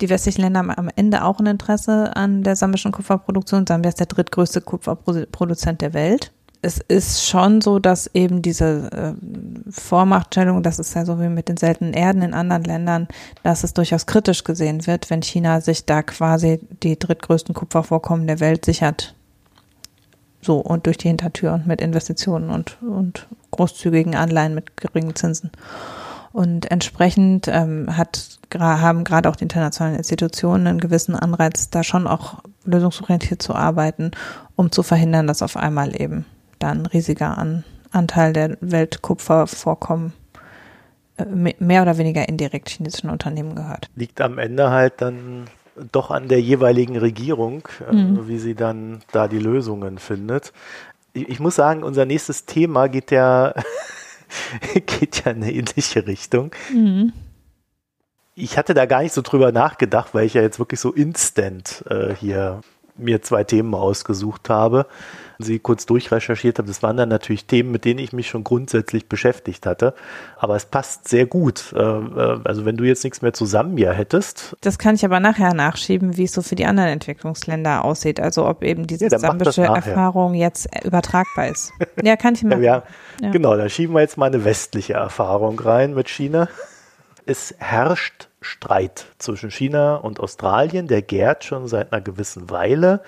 die westlichen Länder haben am Ende auch ein Interesse an der sambischen Kupferproduktion. Sambia ist der drittgrößte Kupferproduzent der Welt. Es ist schon so, dass eben diese äh, Vormachtstellung, das ist ja so wie mit den seltenen Erden in anderen Ländern, dass es durchaus kritisch gesehen wird, wenn China sich da quasi die drittgrößten Kupfervorkommen der Welt sichert so und durch die Hintertür und mit Investitionen und, und großzügigen Anleihen mit geringen Zinsen. Und entsprechend ähm, hat, haben gerade auch die internationalen Institutionen einen gewissen Anreiz, da schon auch lösungsorientiert zu arbeiten, um zu verhindern, dass auf einmal eben dann ein riesiger An Anteil der Weltkupfervorkommen äh, mehr oder weniger indirekt chinesischen Unternehmen gehört. Liegt am Ende halt dann doch an der jeweiligen Regierung, äh, mhm. wie sie dann da die Lösungen findet. Ich, ich muss sagen, unser nächstes Thema geht ja, geht ja in eine ähnliche Richtung. Mhm. Ich hatte da gar nicht so drüber nachgedacht, weil ich ja jetzt wirklich so instant äh, hier mir zwei Themen ausgesucht habe sie kurz durchrecherchiert habe, das waren dann natürlich Themen, mit denen ich mich schon grundsätzlich beschäftigt hatte. Aber es passt sehr gut. Äh, äh, also wenn du jetzt nichts mehr zusammen hier hättest. Das kann ich aber nachher nachschieben, wie es so für die anderen Entwicklungsländer aussieht. Also ob eben diese ja, sambische Erfahrung jetzt übertragbar ist. Ja, kann ich mal. Ja, ja. Genau, da schieben wir jetzt mal eine westliche Erfahrung rein mit China. Es herrscht Streit zwischen China und Australien, der gärt schon seit einer gewissen Weile.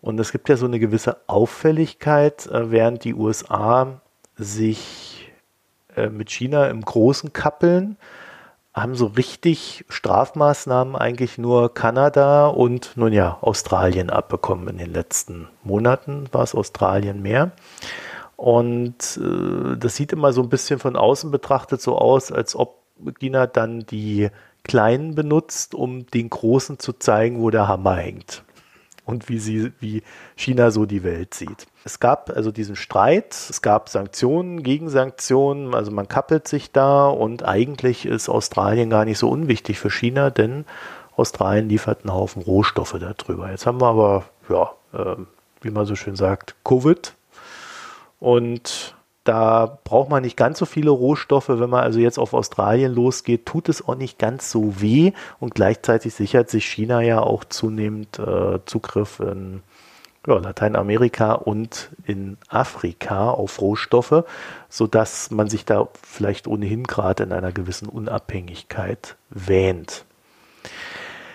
Und es gibt ja so eine gewisse Auffälligkeit, äh, während die USA sich äh, mit China im Großen kappeln, haben so richtig Strafmaßnahmen eigentlich nur Kanada und nun ja, Australien abbekommen in den letzten Monaten, war es Australien mehr. Und äh, das sieht immer so ein bisschen von außen betrachtet so aus, als ob China dann die Kleinen benutzt, um den Großen zu zeigen, wo der Hammer hängt und wie sie, wie China so die Welt sieht. Es gab also diesen Streit, es gab Sanktionen, Gegensanktionen, also man kappelt sich da und eigentlich ist Australien gar nicht so unwichtig für China, denn Australien liefert einen Haufen Rohstoffe darüber. Jetzt haben wir aber, ja, äh, wie man so schön sagt, Covid und da braucht man nicht ganz so viele Rohstoffe. Wenn man also jetzt auf Australien losgeht, tut es auch nicht ganz so weh. Und gleichzeitig sichert sich China ja auch zunehmend äh, Zugriff in ja, Lateinamerika und in Afrika auf Rohstoffe, sodass man sich da vielleicht ohnehin gerade in einer gewissen Unabhängigkeit wähnt.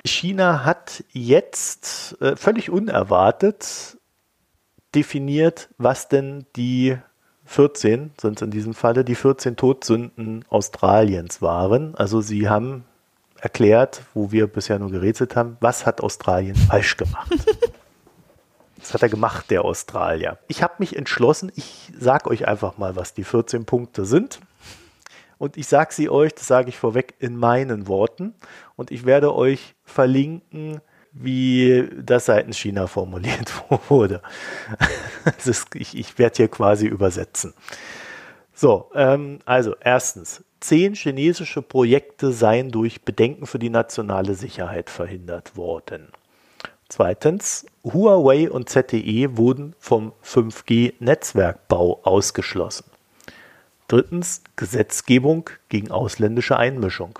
China hat jetzt äh, völlig unerwartet definiert, was denn die 14 sind es in diesem Falle, die 14 Todsünden Australiens waren. Also sie haben erklärt, wo wir bisher nur gerätselt haben, was hat Australien falsch gemacht. Das hat er gemacht, der Australier. Ich habe mich entschlossen, ich sage euch einfach mal, was die 14 Punkte sind. Und ich sage sie euch, das sage ich vorweg, in meinen Worten. Und ich werde euch verlinken, wie das seitens China formuliert wurde. Ist, ich, ich werde hier quasi übersetzen. So, ähm, also erstens, zehn chinesische Projekte seien durch Bedenken für die nationale Sicherheit verhindert worden. Zweitens, Huawei und ZTE wurden vom 5G-Netzwerkbau ausgeschlossen. Drittens, Gesetzgebung gegen ausländische Einmischung.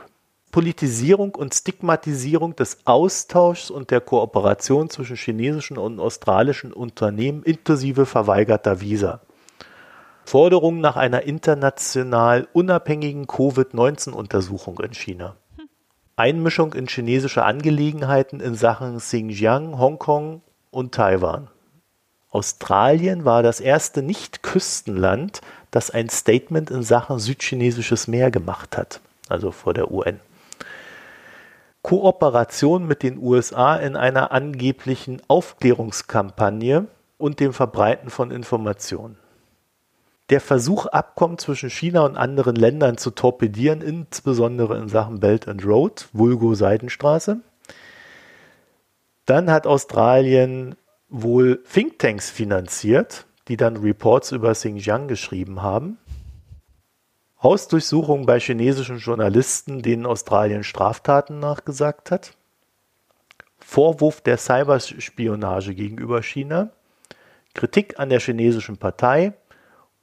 Politisierung und Stigmatisierung des Austauschs und der Kooperation zwischen chinesischen und australischen Unternehmen inklusive verweigerter Visa. Forderung nach einer international unabhängigen Covid-19-Untersuchung in China. Einmischung in chinesische Angelegenheiten in Sachen Xinjiang, Hongkong und Taiwan. Australien war das erste Nicht-Küstenland, das ein Statement in Sachen südchinesisches Meer gemacht hat, also vor der UN. Kooperation mit den USA in einer angeblichen Aufklärungskampagne und dem Verbreiten von Informationen. Der Versuch, Abkommen zwischen China und anderen Ländern zu torpedieren, insbesondere in Sachen Belt and Road, Vulgo Seidenstraße. Dann hat Australien wohl Thinktanks finanziert, die dann Reports über Xinjiang geschrieben haben. Hausdurchsuchungen bei chinesischen Journalisten, denen Australien Straftaten nachgesagt hat. Vorwurf der Cyberspionage gegenüber China. Kritik an der chinesischen Partei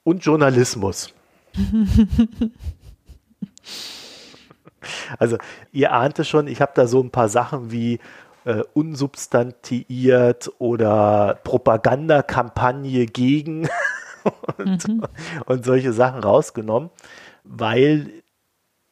und Journalismus. also ihr ahnt es schon, ich habe da so ein paar Sachen wie äh, unsubstantiiert oder Propagandakampagne gegen und, mhm. und solche Sachen rausgenommen weil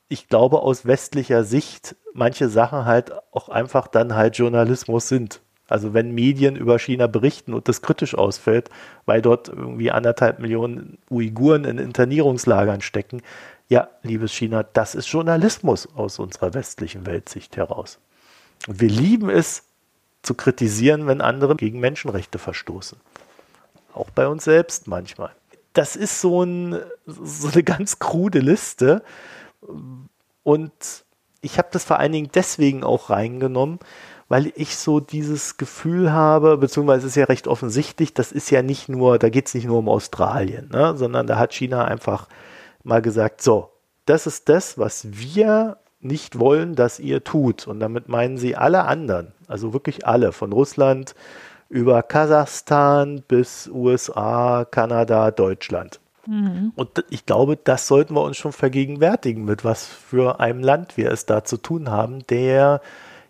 ich glaube, aus westlicher Sicht manche Sachen halt auch einfach dann halt Journalismus sind. Also wenn Medien über China berichten und das kritisch ausfällt, weil dort irgendwie anderthalb Millionen Uiguren in Internierungslagern stecken, ja, liebes China, das ist Journalismus aus unserer westlichen Weltsicht heraus. Wir lieben es zu kritisieren, wenn andere gegen Menschenrechte verstoßen. Auch bei uns selbst manchmal das ist so, ein, so eine ganz krude Liste. Und ich habe das vor allen Dingen deswegen auch reingenommen, weil ich so dieses Gefühl habe, beziehungsweise ist ja recht offensichtlich, das ist ja nicht nur, da geht es nicht nur um Australien, ne, sondern da hat China einfach mal gesagt, so, das ist das, was wir nicht wollen, dass ihr tut. Und damit meinen sie alle anderen, also wirklich alle, von Russland über Kasachstan bis USA, Kanada, Deutschland. Mhm. Und ich glaube, das sollten wir uns schon vergegenwärtigen, mit was für einem Land wir es da zu tun haben, der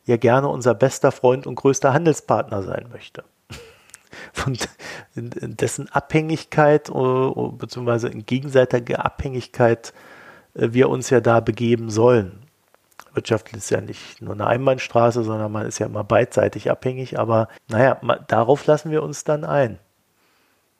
ja gerne unser bester Freund und größter Handelspartner sein möchte. Von dessen Abhängigkeit äh, beziehungsweise in gegenseitiger Abhängigkeit äh, wir uns ja da begeben sollen. Wirtschaft ist ja nicht nur eine Einbahnstraße, sondern man ist ja immer beidseitig abhängig. Aber naja, darauf lassen wir uns dann ein.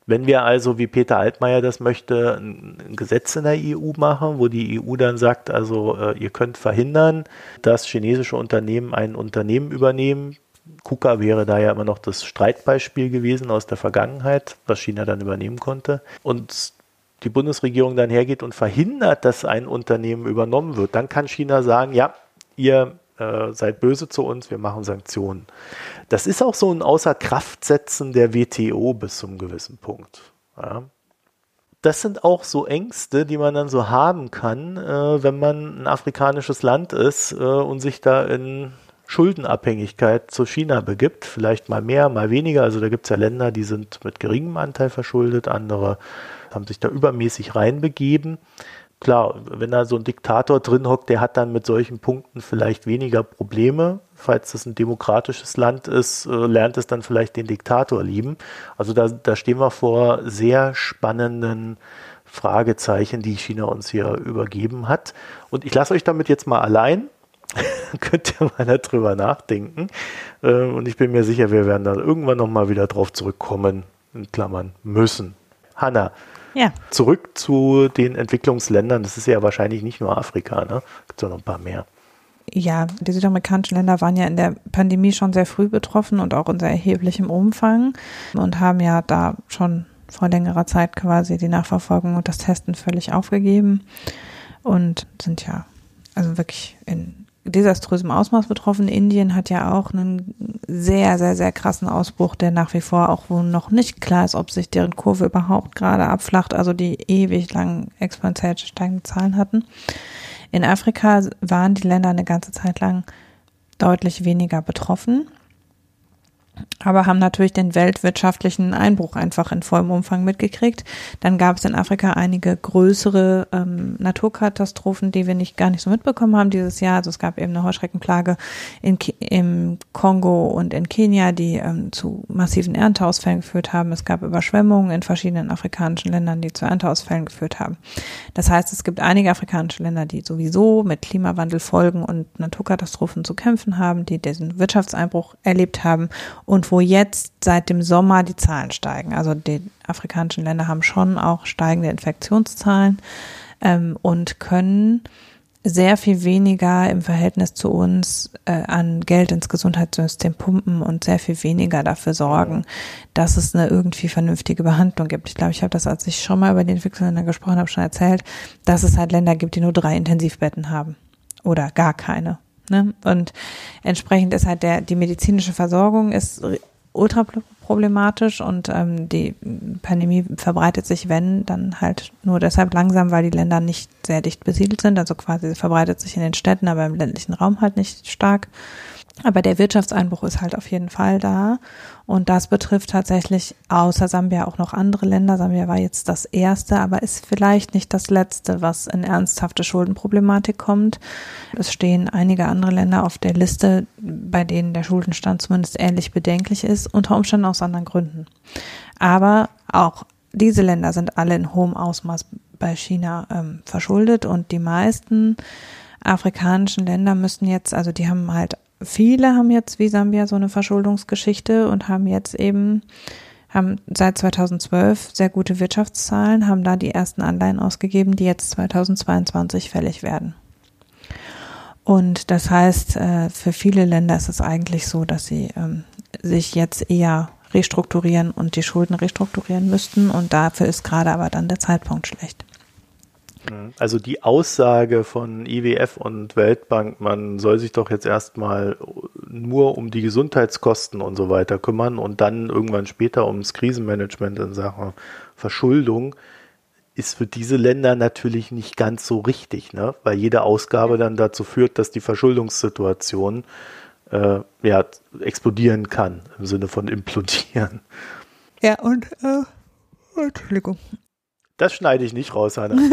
Wenn wir also, wie Peter Altmaier das möchte, ein Gesetz in der EU machen, wo die EU dann sagt, also äh, ihr könnt verhindern, dass chinesische Unternehmen ein Unternehmen übernehmen. KUKA wäre da ja immer noch das Streitbeispiel gewesen aus der Vergangenheit, was China dann übernehmen konnte. Und die Bundesregierung dann hergeht und verhindert, dass ein Unternehmen übernommen wird, dann kann China sagen, ja, ihr äh, seid böse zu uns, wir machen Sanktionen. Das ist auch so ein Außerkraftsetzen der WTO bis zum gewissen Punkt. Ja. Das sind auch so Ängste, die man dann so haben kann, äh, wenn man ein afrikanisches Land ist äh, und sich da in Schuldenabhängigkeit zu China begibt. Vielleicht mal mehr, mal weniger. Also da gibt es ja Länder, die sind mit geringem Anteil verschuldet, andere haben sich da übermäßig reinbegeben klar, wenn da so ein Diktator drin hockt, der hat dann mit solchen Punkten vielleicht weniger Probleme. Falls das ein demokratisches Land ist, äh, lernt es dann vielleicht den Diktator lieben. Also da, da stehen wir vor sehr spannenden Fragezeichen, die China uns hier übergeben hat. Und ich lasse euch damit jetzt mal allein. Könnt ihr mal darüber nachdenken. Äh, und ich bin mir sicher, wir werden da irgendwann nochmal wieder drauf zurückkommen, in Klammern müssen. Hanna, Ja, zurück zu den Entwicklungsländern. Das ist ja wahrscheinlich nicht nur Afrika, ne? Gibt es noch ein paar mehr. ja, die südamerikanischen Länder waren ja in der Pandemie schon sehr früh betroffen und auch in sehr erheblichem Umfang und haben ja da schon vor längerer Zeit quasi die Nachverfolgung und das Testen völlig aufgegeben und sind ja also wirklich in desaströsem Ausmaß betroffen. Indien hat ja auch einen sehr, sehr, sehr krassen Ausbruch, der nach wie vor auch wo noch nicht klar ist, ob sich deren Kurve überhaupt gerade abflacht, also die ewig lang exponentiell steigende Zahlen hatten. In Afrika waren die Länder eine ganze Zeit lang deutlich weniger betroffen, aber haben natürlich den weltwirtschaftlichen Einbruch einfach in vollem Umfang mitgekriegt. Dann gab es in Afrika einige größere ähm, Naturkatastrophen, die wir nicht gar nicht so mitbekommen haben dieses Jahr. Also es gab eben eine Heuschreckenplage in, im Kongo und in Kenia, die ähm, zu massiven Ernteausfällen geführt haben. Es gab Überschwemmungen in verschiedenen afrikanischen Ländern, die zu Ernteausfällen geführt haben. Das heißt, es gibt einige afrikanische Länder, die sowieso mit Klimawandelfolgen und Naturkatastrophen zu kämpfen haben, die diesen Wirtschaftseinbruch erlebt haben und wo jetzt seit dem Sommer die Zahlen steigen. Also die afrikanischen Länder haben schon auch steigende Infektionszahlen ähm, und können sehr viel weniger im Verhältnis zu uns äh, an Geld ins Gesundheitssystem pumpen und sehr viel weniger dafür sorgen, dass es eine irgendwie vernünftige Behandlung gibt. Ich glaube, ich habe das, als ich schon mal über die Entwicklungsländer gesprochen habe, schon erzählt, dass es halt Länder gibt, die nur drei Intensivbetten haben oder gar keine. Ne? Und entsprechend ist halt der, die medizinische Versorgung ist ultra problematisch und ähm, die Pandemie verbreitet sich, wenn, dann halt nur deshalb langsam, weil die Länder nicht sehr dicht besiedelt sind. Also quasi verbreitet sich in den Städten, aber im ländlichen Raum halt nicht stark. Aber der Wirtschaftseinbruch ist halt auf jeden Fall da. Und das betrifft tatsächlich außer Sambia auch noch andere Länder. Sambia war jetzt das erste, aber ist vielleicht nicht das letzte, was in ernsthafte Schuldenproblematik kommt. Es stehen einige andere Länder auf der Liste, bei denen der Schuldenstand zumindest ähnlich bedenklich ist, unter Umständen aus anderen Gründen. Aber auch diese Länder sind alle in hohem Ausmaß bei China ähm, verschuldet und die meisten afrikanischen Länder müssen jetzt, also die haben halt viele haben jetzt wie Sambia so eine Verschuldungsgeschichte und haben jetzt eben, haben seit 2012 sehr gute Wirtschaftszahlen, haben da die ersten Anleihen ausgegeben, die jetzt 2022 fällig werden. Und das heißt, äh, für viele Länder ist es eigentlich so, dass sie ähm, sich jetzt eher restrukturieren und die Schulden restrukturieren müssten. Und dafür ist gerade aber dann der Zeitpunkt schlecht. Also die Aussage von IWF und Weltbank, man soll sich doch jetzt erstmal nur um die Gesundheitskosten und so weiter kümmern und dann irgendwann später ums Krisenmanagement in Sachen Verschuldung, ist für diese Länder natürlich nicht ganz so richtig, ne? weil jede Ausgabe dann dazu führt, dass die Verschuldungssituation äh, ja, explodieren kann, im Sinne von implodieren. Ja, und, äh, Entschuldigung. Das schneide ich nicht raus, Hanna.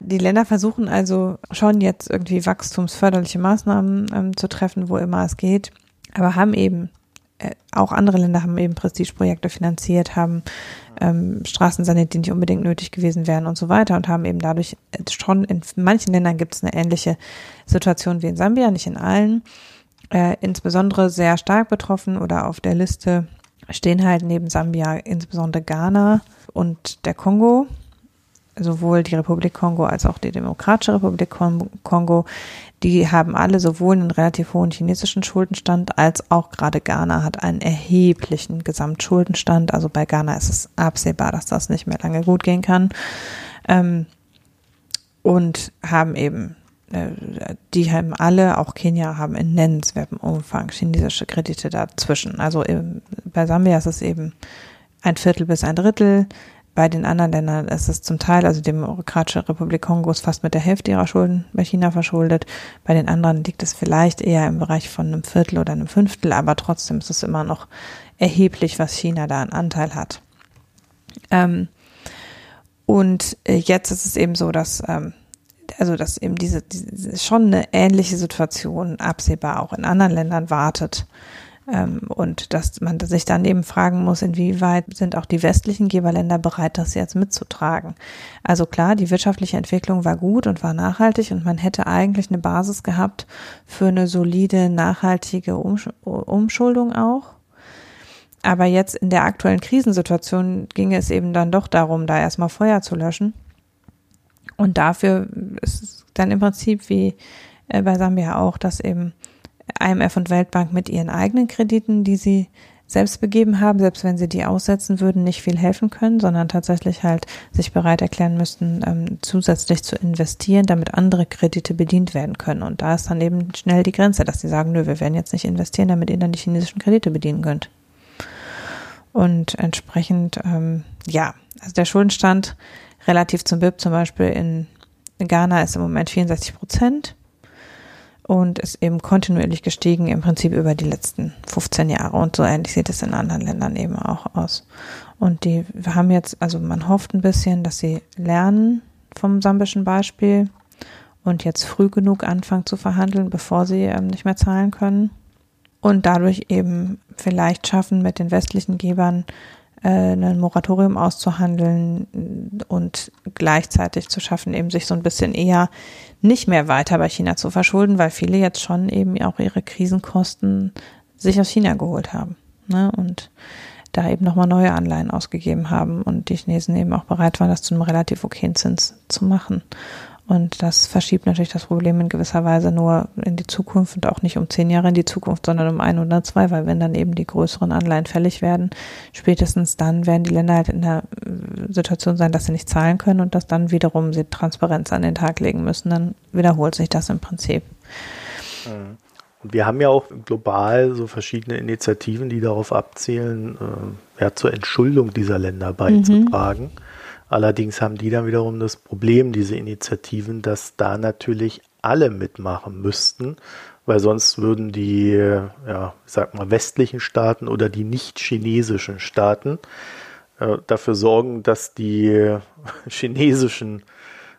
Die Länder versuchen also schon jetzt irgendwie wachstumsförderliche Maßnahmen ähm, zu treffen, wo immer es geht, aber haben eben, äh, auch andere Länder haben eben Prestigeprojekte finanziert, haben ähm, Straßen saniert, die nicht unbedingt nötig gewesen wären und so weiter und haben eben dadurch schon, in manchen Ländern gibt es eine ähnliche Situation wie in Sambia, nicht in allen, äh, insbesondere sehr stark betroffen oder auf der Liste stehen halt neben Sambia insbesondere Ghana und der Kongo, sowohl die Republik Kongo als auch die Demokratische Republik Kongo, die haben alle sowohl einen relativ hohen chinesischen Schuldenstand als auch gerade Ghana hat einen erheblichen Gesamtschuldenstand. Also bei Ghana ist es absehbar, dass das nicht mehr lange gut gehen kann. Ähm, und haben eben, die haben alle, auch Kenia, haben in nennenswertem Umfang chinesische Kredite dazwischen. Also im, bei Sambia ist es eben ein Viertel bis ein Drittel. Bei den anderen Ländern ist es zum Teil, also die Demokratische Republik Kongo ist fast mit der Hälfte ihrer Schulden bei China verschuldet. Bei den anderen liegt es vielleicht eher im Bereich von einem Viertel oder einem Fünftel, aber trotzdem ist es immer noch erheblich, was China da an Anteil hat. Ähm, und jetzt ist es eben so, dass ähm, also dass eben diese, diese schon eine ähnliche Situation absehbar auch in anderen Ländern wartet. Ähm, und dass man sich dann eben fragen muss, inwieweit sind auch die westlichen Geberländer bereit, das jetzt mitzutragen. Also klar, die wirtschaftliche Entwicklung war gut und war nachhaltig und man hätte eigentlich eine Basis gehabt für eine solide, nachhaltige Umsch Umschuldung auch. Aber jetzt in der aktuellen Krisensituation ging es eben dann doch darum, da erstmal Feuer zu löschen. Und dafür ist es dann im Prinzip wie äh, bei Sambia auch, dass eben IMF und Weltbank mit ihren eigenen Krediten, die sie selbst begeben haben, selbst wenn sie die aussetzen würden, nicht viel helfen können, sondern tatsächlich halt sich bereit erklären müssten, ähm, zusätzlich zu investieren, damit andere Kredite bedient werden können. Und da ist dann eben schnell die Grenze, dass sie sagen, nö, wir werden jetzt nicht investieren, damit ihr dann die chinesischen Kredite bedienen könnt. Und entsprechend, ähm, ja, also der Schuldenstand relativ zum BIP zum Beispiel in Ghana ist im Moment 64 Prozent und ist eben kontinuierlich gestiegen, im Prinzip über die letzten 15 Jahre. Und so ähnlich sieht es in anderen Ländern eben auch aus. Und die haben jetzt, also man hofft ein bisschen, dass sie lernen vom sambischen Beispiel und jetzt früh genug anfangen zu verhandeln, bevor sie ähm, nicht mehr zahlen können. Und dadurch eben vielleicht schaffen, mit den westlichen Gebern ein Moratorium auszuhandeln und gleichzeitig zu schaffen, eben sich so ein bisschen eher nicht mehr weiter bei China zu verschulden, weil viele jetzt schon eben auch ihre Krisenkosten sich aus China geholt haben. Ne? Und da eben nochmal neue Anleihen ausgegeben haben und die Chinesen eben auch bereit waren, das zu einem relativ okayen Zins zu machen. Und das verschiebt natürlich das Problem in gewisser Weise nur in die Zukunft und auch nicht um zehn Jahre in die Zukunft, sondern um ein oder zwei, weil wenn dann eben die größeren Anleihen fällig werden, spätestens dann werden die Länder halt in der äh, Situation sein, dass sie nicht zahlen können und dass dann wiederum sie Transparenz an den Tag legen müssen. Dann wiederholt sich das im Prinzip. Mhm. Und wir haben ja auch global so verschiedene Initiativen, die darauf abzielen, äh, ja, zur Entschuldung dieser Länder beizutragen. Mhm. Allerdings haben die dann wiederum das Problem, diese Initiativen, dass da natürlich alle mitmachen müssten, weil sonst würden die, ja, sag mal, westlichen Staaten oder die nicht chinesischen Staaten äh, dafür sorgen, dass die chinesischen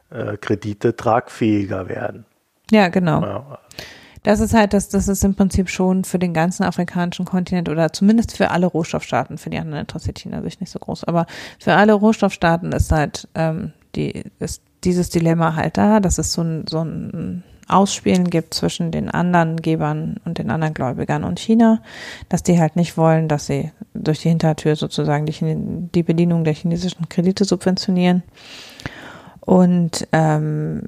äh, Kredite tragfähiger werden. Ja, genau. Ja. Das ist halt, das, das ist im Prinzip schon für den ganzen afrikanischen Kontinent oder zumindest für alle Rohstoffstaaten, für die anderen interessiert China sich nicht so groß, aber für alle Rohstoffstaaten ist halt ähm, die, ist dieses Dilemma halt da, dass es so ein, so ein Ausspielen gibt zwischen den anderen Gebern und den anderen Gläubigern und China, dass die halt nicht wollen, dass sie durch die Hintertür sozusagen die, die Bedienung der chinesischen Kredite subventionieren. Und ähm,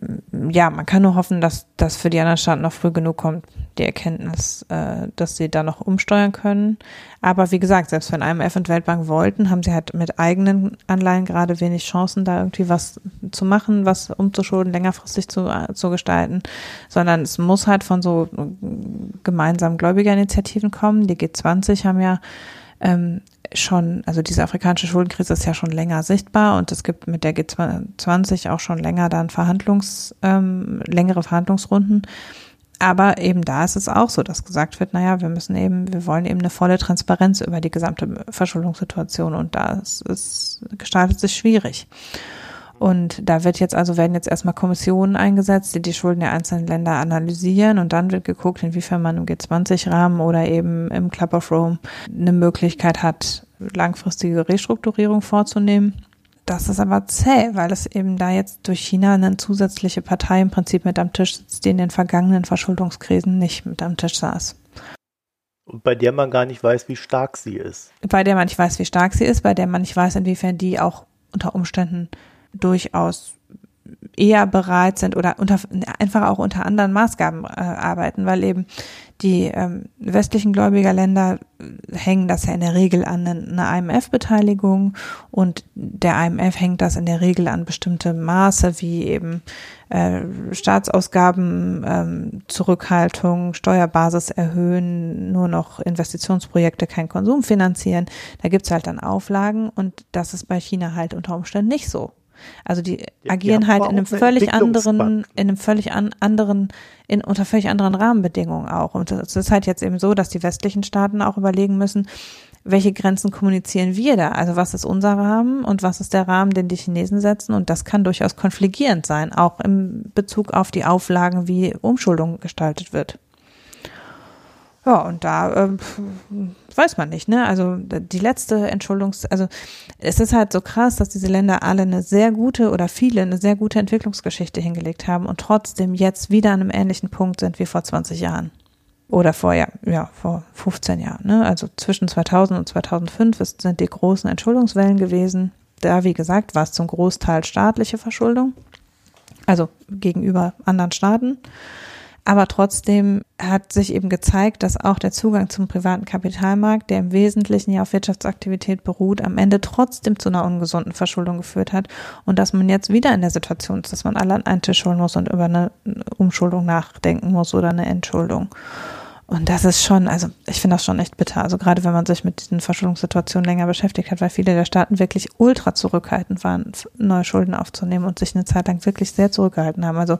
ja, man kann nur hoffen, dass das für die anderen Staaten noch früh genug kommt, die Erkenntnis, äh, dass sie da noch umsteuern können. Aber wie gesagt, selbst wenn IMF und Weltbank wollten, haben sie halt mit eigenen Anleihen gerade wenig Chancen, da irgendwie was zu machen, was umzuschulden, längerfristig zu, äh, zu gestalten, sondern es muss halt von so gemeinsamen Gläubigerinitiativen kommen. Die G20 haben ja ähm, schon, also diese afrikanische Schuldenkrise ist ja schon länger sichtbar und es gibt mit der G20 auch schon länger dann Verhandlungs, ähm, längere Verhandlungsrunden. Aber eben da ist es auch so, dass gesagt wird, naja, wir müssen eben, wir wollen eben eine volle Transparenz über die gesamte Verschuldungssituation und das ist, gestaltet sich schwierig. Und da wird jetzt also werden jetzt erstmal Kommissionen eingesetzt, die die Schulden der einzelnen Länder analysieren und dann wird geguckt, inwiefern man im G20-Rahmen oder eben im Club of Rome eine Möglichkeit hat, langfristige Restrukturierung vorzunehmen. Das ist aber zäh, weil es eben da jetzt durch China eine zusätzliche Partei im Prinzip mit am Tisch sitzt, die in den vergangenen Verschuldungskrisen nicht mit am Tisch saß. Und bei der man gar nicht weiß, wie stark sie ist. Bei der man nicht weiß, wie stark sie ist, bei der man nicht weiß, inwiefern die auch unter Umständen durchaus eher bereit sind oder unter, einfach auch unter anderen Maßgaben äh, arbeiten, weil eben die ähm, westlichen Gläubigerländer hängen das ja in der Regel an eine IMF-Beteiligung und der IMF hängt das in der Regel an bestimmte Maße wie eben äh, Staatsausgaben, ähm, Zurückhaltung, Steuerbasis erhöhen, nur noch Investitionsprojekte, kein Konsum finanzieren. Da gibt's halt dann Auflagen und das ist bei China halt unter Umständen nicht so. Also die agieren die halt in einem völlig anderen, in einem völlig an, anderen, in unter völlig anderen Rahmenbedingungen auch. Und es ist halt jetzt eben so, dass die westlichen Staaten auch überlegen müssen, welche Grenzen kommunizieren wir da? Also was ist unser Rahmen und was ist der Rahmen, den die Chinesen setzen? Und das kann durchaus konfligierend sein, auch im Bezug auf die Auflagen, wie Umschuldung gestaltet wird. Ja, und da äh, weiß man nicht, ne? Also die letzte Entschuldungs, also es ist halt so krass, dass diese Länder alle eine sehr gute oder viele eine sehr gute Entwicklungsgeschichte hingelegt haben und trotzdem jetzt wieder an einem ähnlichen Punkt sind wie vor 20 Jahren. oder vor, ja, ja, vor 15 Jahren, ne? also zwischen 2000 und 2005 ist, sind die großen Entschuldungswellen gewesen. Da, wie gesagt, war es zum Großteil staatliche Verschuldung, also gegenüber anderen Staaten. Aber trotzdem hat sich eben gezeigt, dass auch der Zugang zum privaten Kapitalmarkt, der im Wesentlichen ja auf Wirtschaftsaktivität beruht, am Ende trotzdem zu einer ungesunden Verschuldung geführt hat und dass man jetzt wieder in der Situation ist, dass man alle an einen Tisch holen muss und über eine Umschuldung nachdenken muss oder eine Entschuldung. Und das ist schon, also ich finde das schon echt bitter. Also gerade wenn man sich mit diesen Verschuldungssituationen länger beschäftigt hat, weil viele der Staaten wirklich ultra zurückhaltend waren, neue Schulden aufzunehmen und sich eine Zeit lang wirklich sehr zurückgehalten haben. Also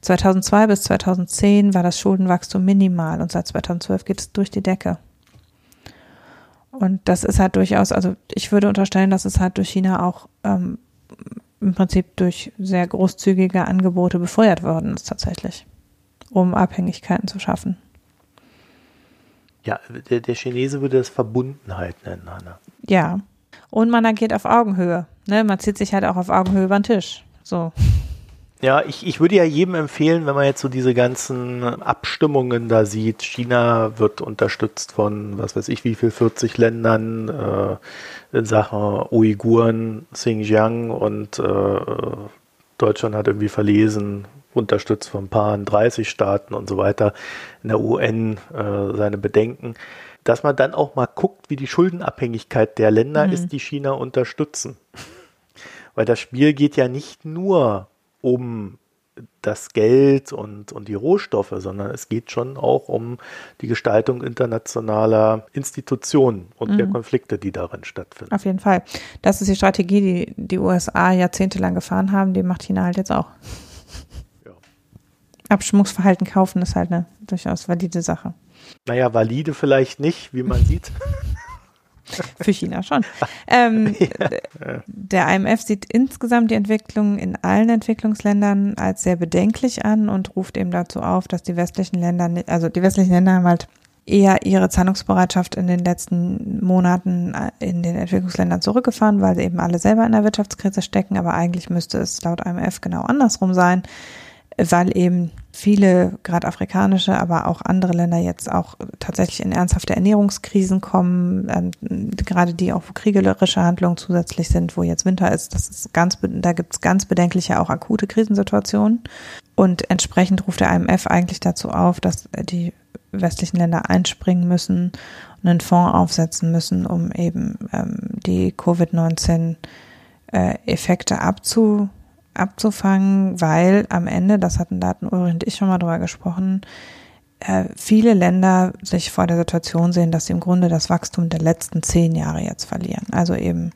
2002 bis 2010 war das Schuldenwachstum minimal und seit 2012 geht es durch die Decke. Und das ist halt durchaus, also ich würde unterstellen, dass es halt durch China auch ähm, im Prinzip durch sehr großzügige Angebote befeuert worden ist tatsächlich, um Abhängigkeiten zu schaffen. Ja, der, der Chinese würde das Verbundenheit nennen, Hanna. Ja. Und man agiert auf Augenhöhe. Ne? Man zieht sich halt auch auf Augenhöhe über den Tisch. So. Ja, ich, ich würde ja jedem empfehlen, wenn man jetzt so diese ganzen Abstimmungen da sieht, China wird unterstützt von, was weiß ich, wie viel, 40 Ländern äh, in Sachen Uiguren, Xinjiang und äh, Deutschland hat irgendwie verlesen, unterstützt von ein paar 30 Staaten und so weiter in der UN äh, seine Bedenken, dass man dann auch mal guckt, wie die Schuldenabhängigkeit der Länder mhm. ist, die China unterstützen. Weil das Spiel geht ja nicht nur um das Geld und, und die Rohstoffe, sondern es geht schon auch um die Gestaltung internationaler Institutionen und mhm. der Konflikte, die darin stattfinden. Auf jeden Fall. Das ist die Strategie, die die USA jahrzehntelang gefahren haben, die macht China halt jetzt auch. Abstimmungsverhalten kaufen ist halt eine durchaus valide Sache. Naja, valide vielleicht nicht, wie man sieht. Für China schon. Ähm, ja. Der IMF sieht insgesamt die Entwicklung in allen Entwicklungsländern als sehr bedenklich an und ruft eben dazu auf, dass die westlichen Länder, also die westlichen Länder haben halt eher ihre Zahlungsbereitschaft in den letzten Monaten in den Entwicklungsländern zurückgefahren, weil sie eben alle selber in der Wirtschaftskrise stecken. Aber eigentlich müsste es laut IMF genau andersrum sein weil eben viele, gerade afrikanische, aber auch andere Länder jetzt auch tatsächlich in ernsthafte Ernährungskrisen kommen, ähm, gerade die auch kriegerische Handlungen zusätzlich sind, wo jetzt Winter ist. Das ist ganz, da gibt es ganz bedenkliche, auch akute Krisensituationen. Und entsprechend ruft der IMF eigentlich dazu auf, dass die westlichen Länder einspringen müssen und einen Fonds aufsetzen müssen, um eben ähm, die Covid-19-Effekte äh, abzu abzufangen, weil am Ende, das hatten Daten und ich schon mal drüber gesprochen, äh, viele Länder sich vor der Situation sehen, dass sie im Grunde das Wachstum der letzten zehn Jahre jetzt verlieren. Also eben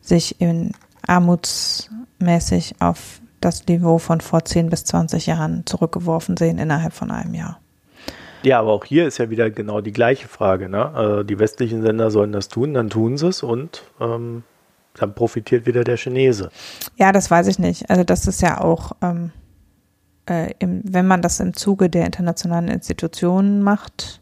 sich in armutsmäßig auf das Niveau von vor zehn bis zwanzig Jahren zurückgeworfen sehen innerhalb von einem Jahr. Ja, aber auch hier ist ja wieder genau die gleiche Frage. Ne? Also die westlichen Länder sollen das tun, dann tun sie es und ähm, dann profitiert wieder der Chinese. Ja, das weiß ich nicht. Also das ist ja auch, ähm, äh, im, wenn man das im Zuge der internationalen Institutionen macht,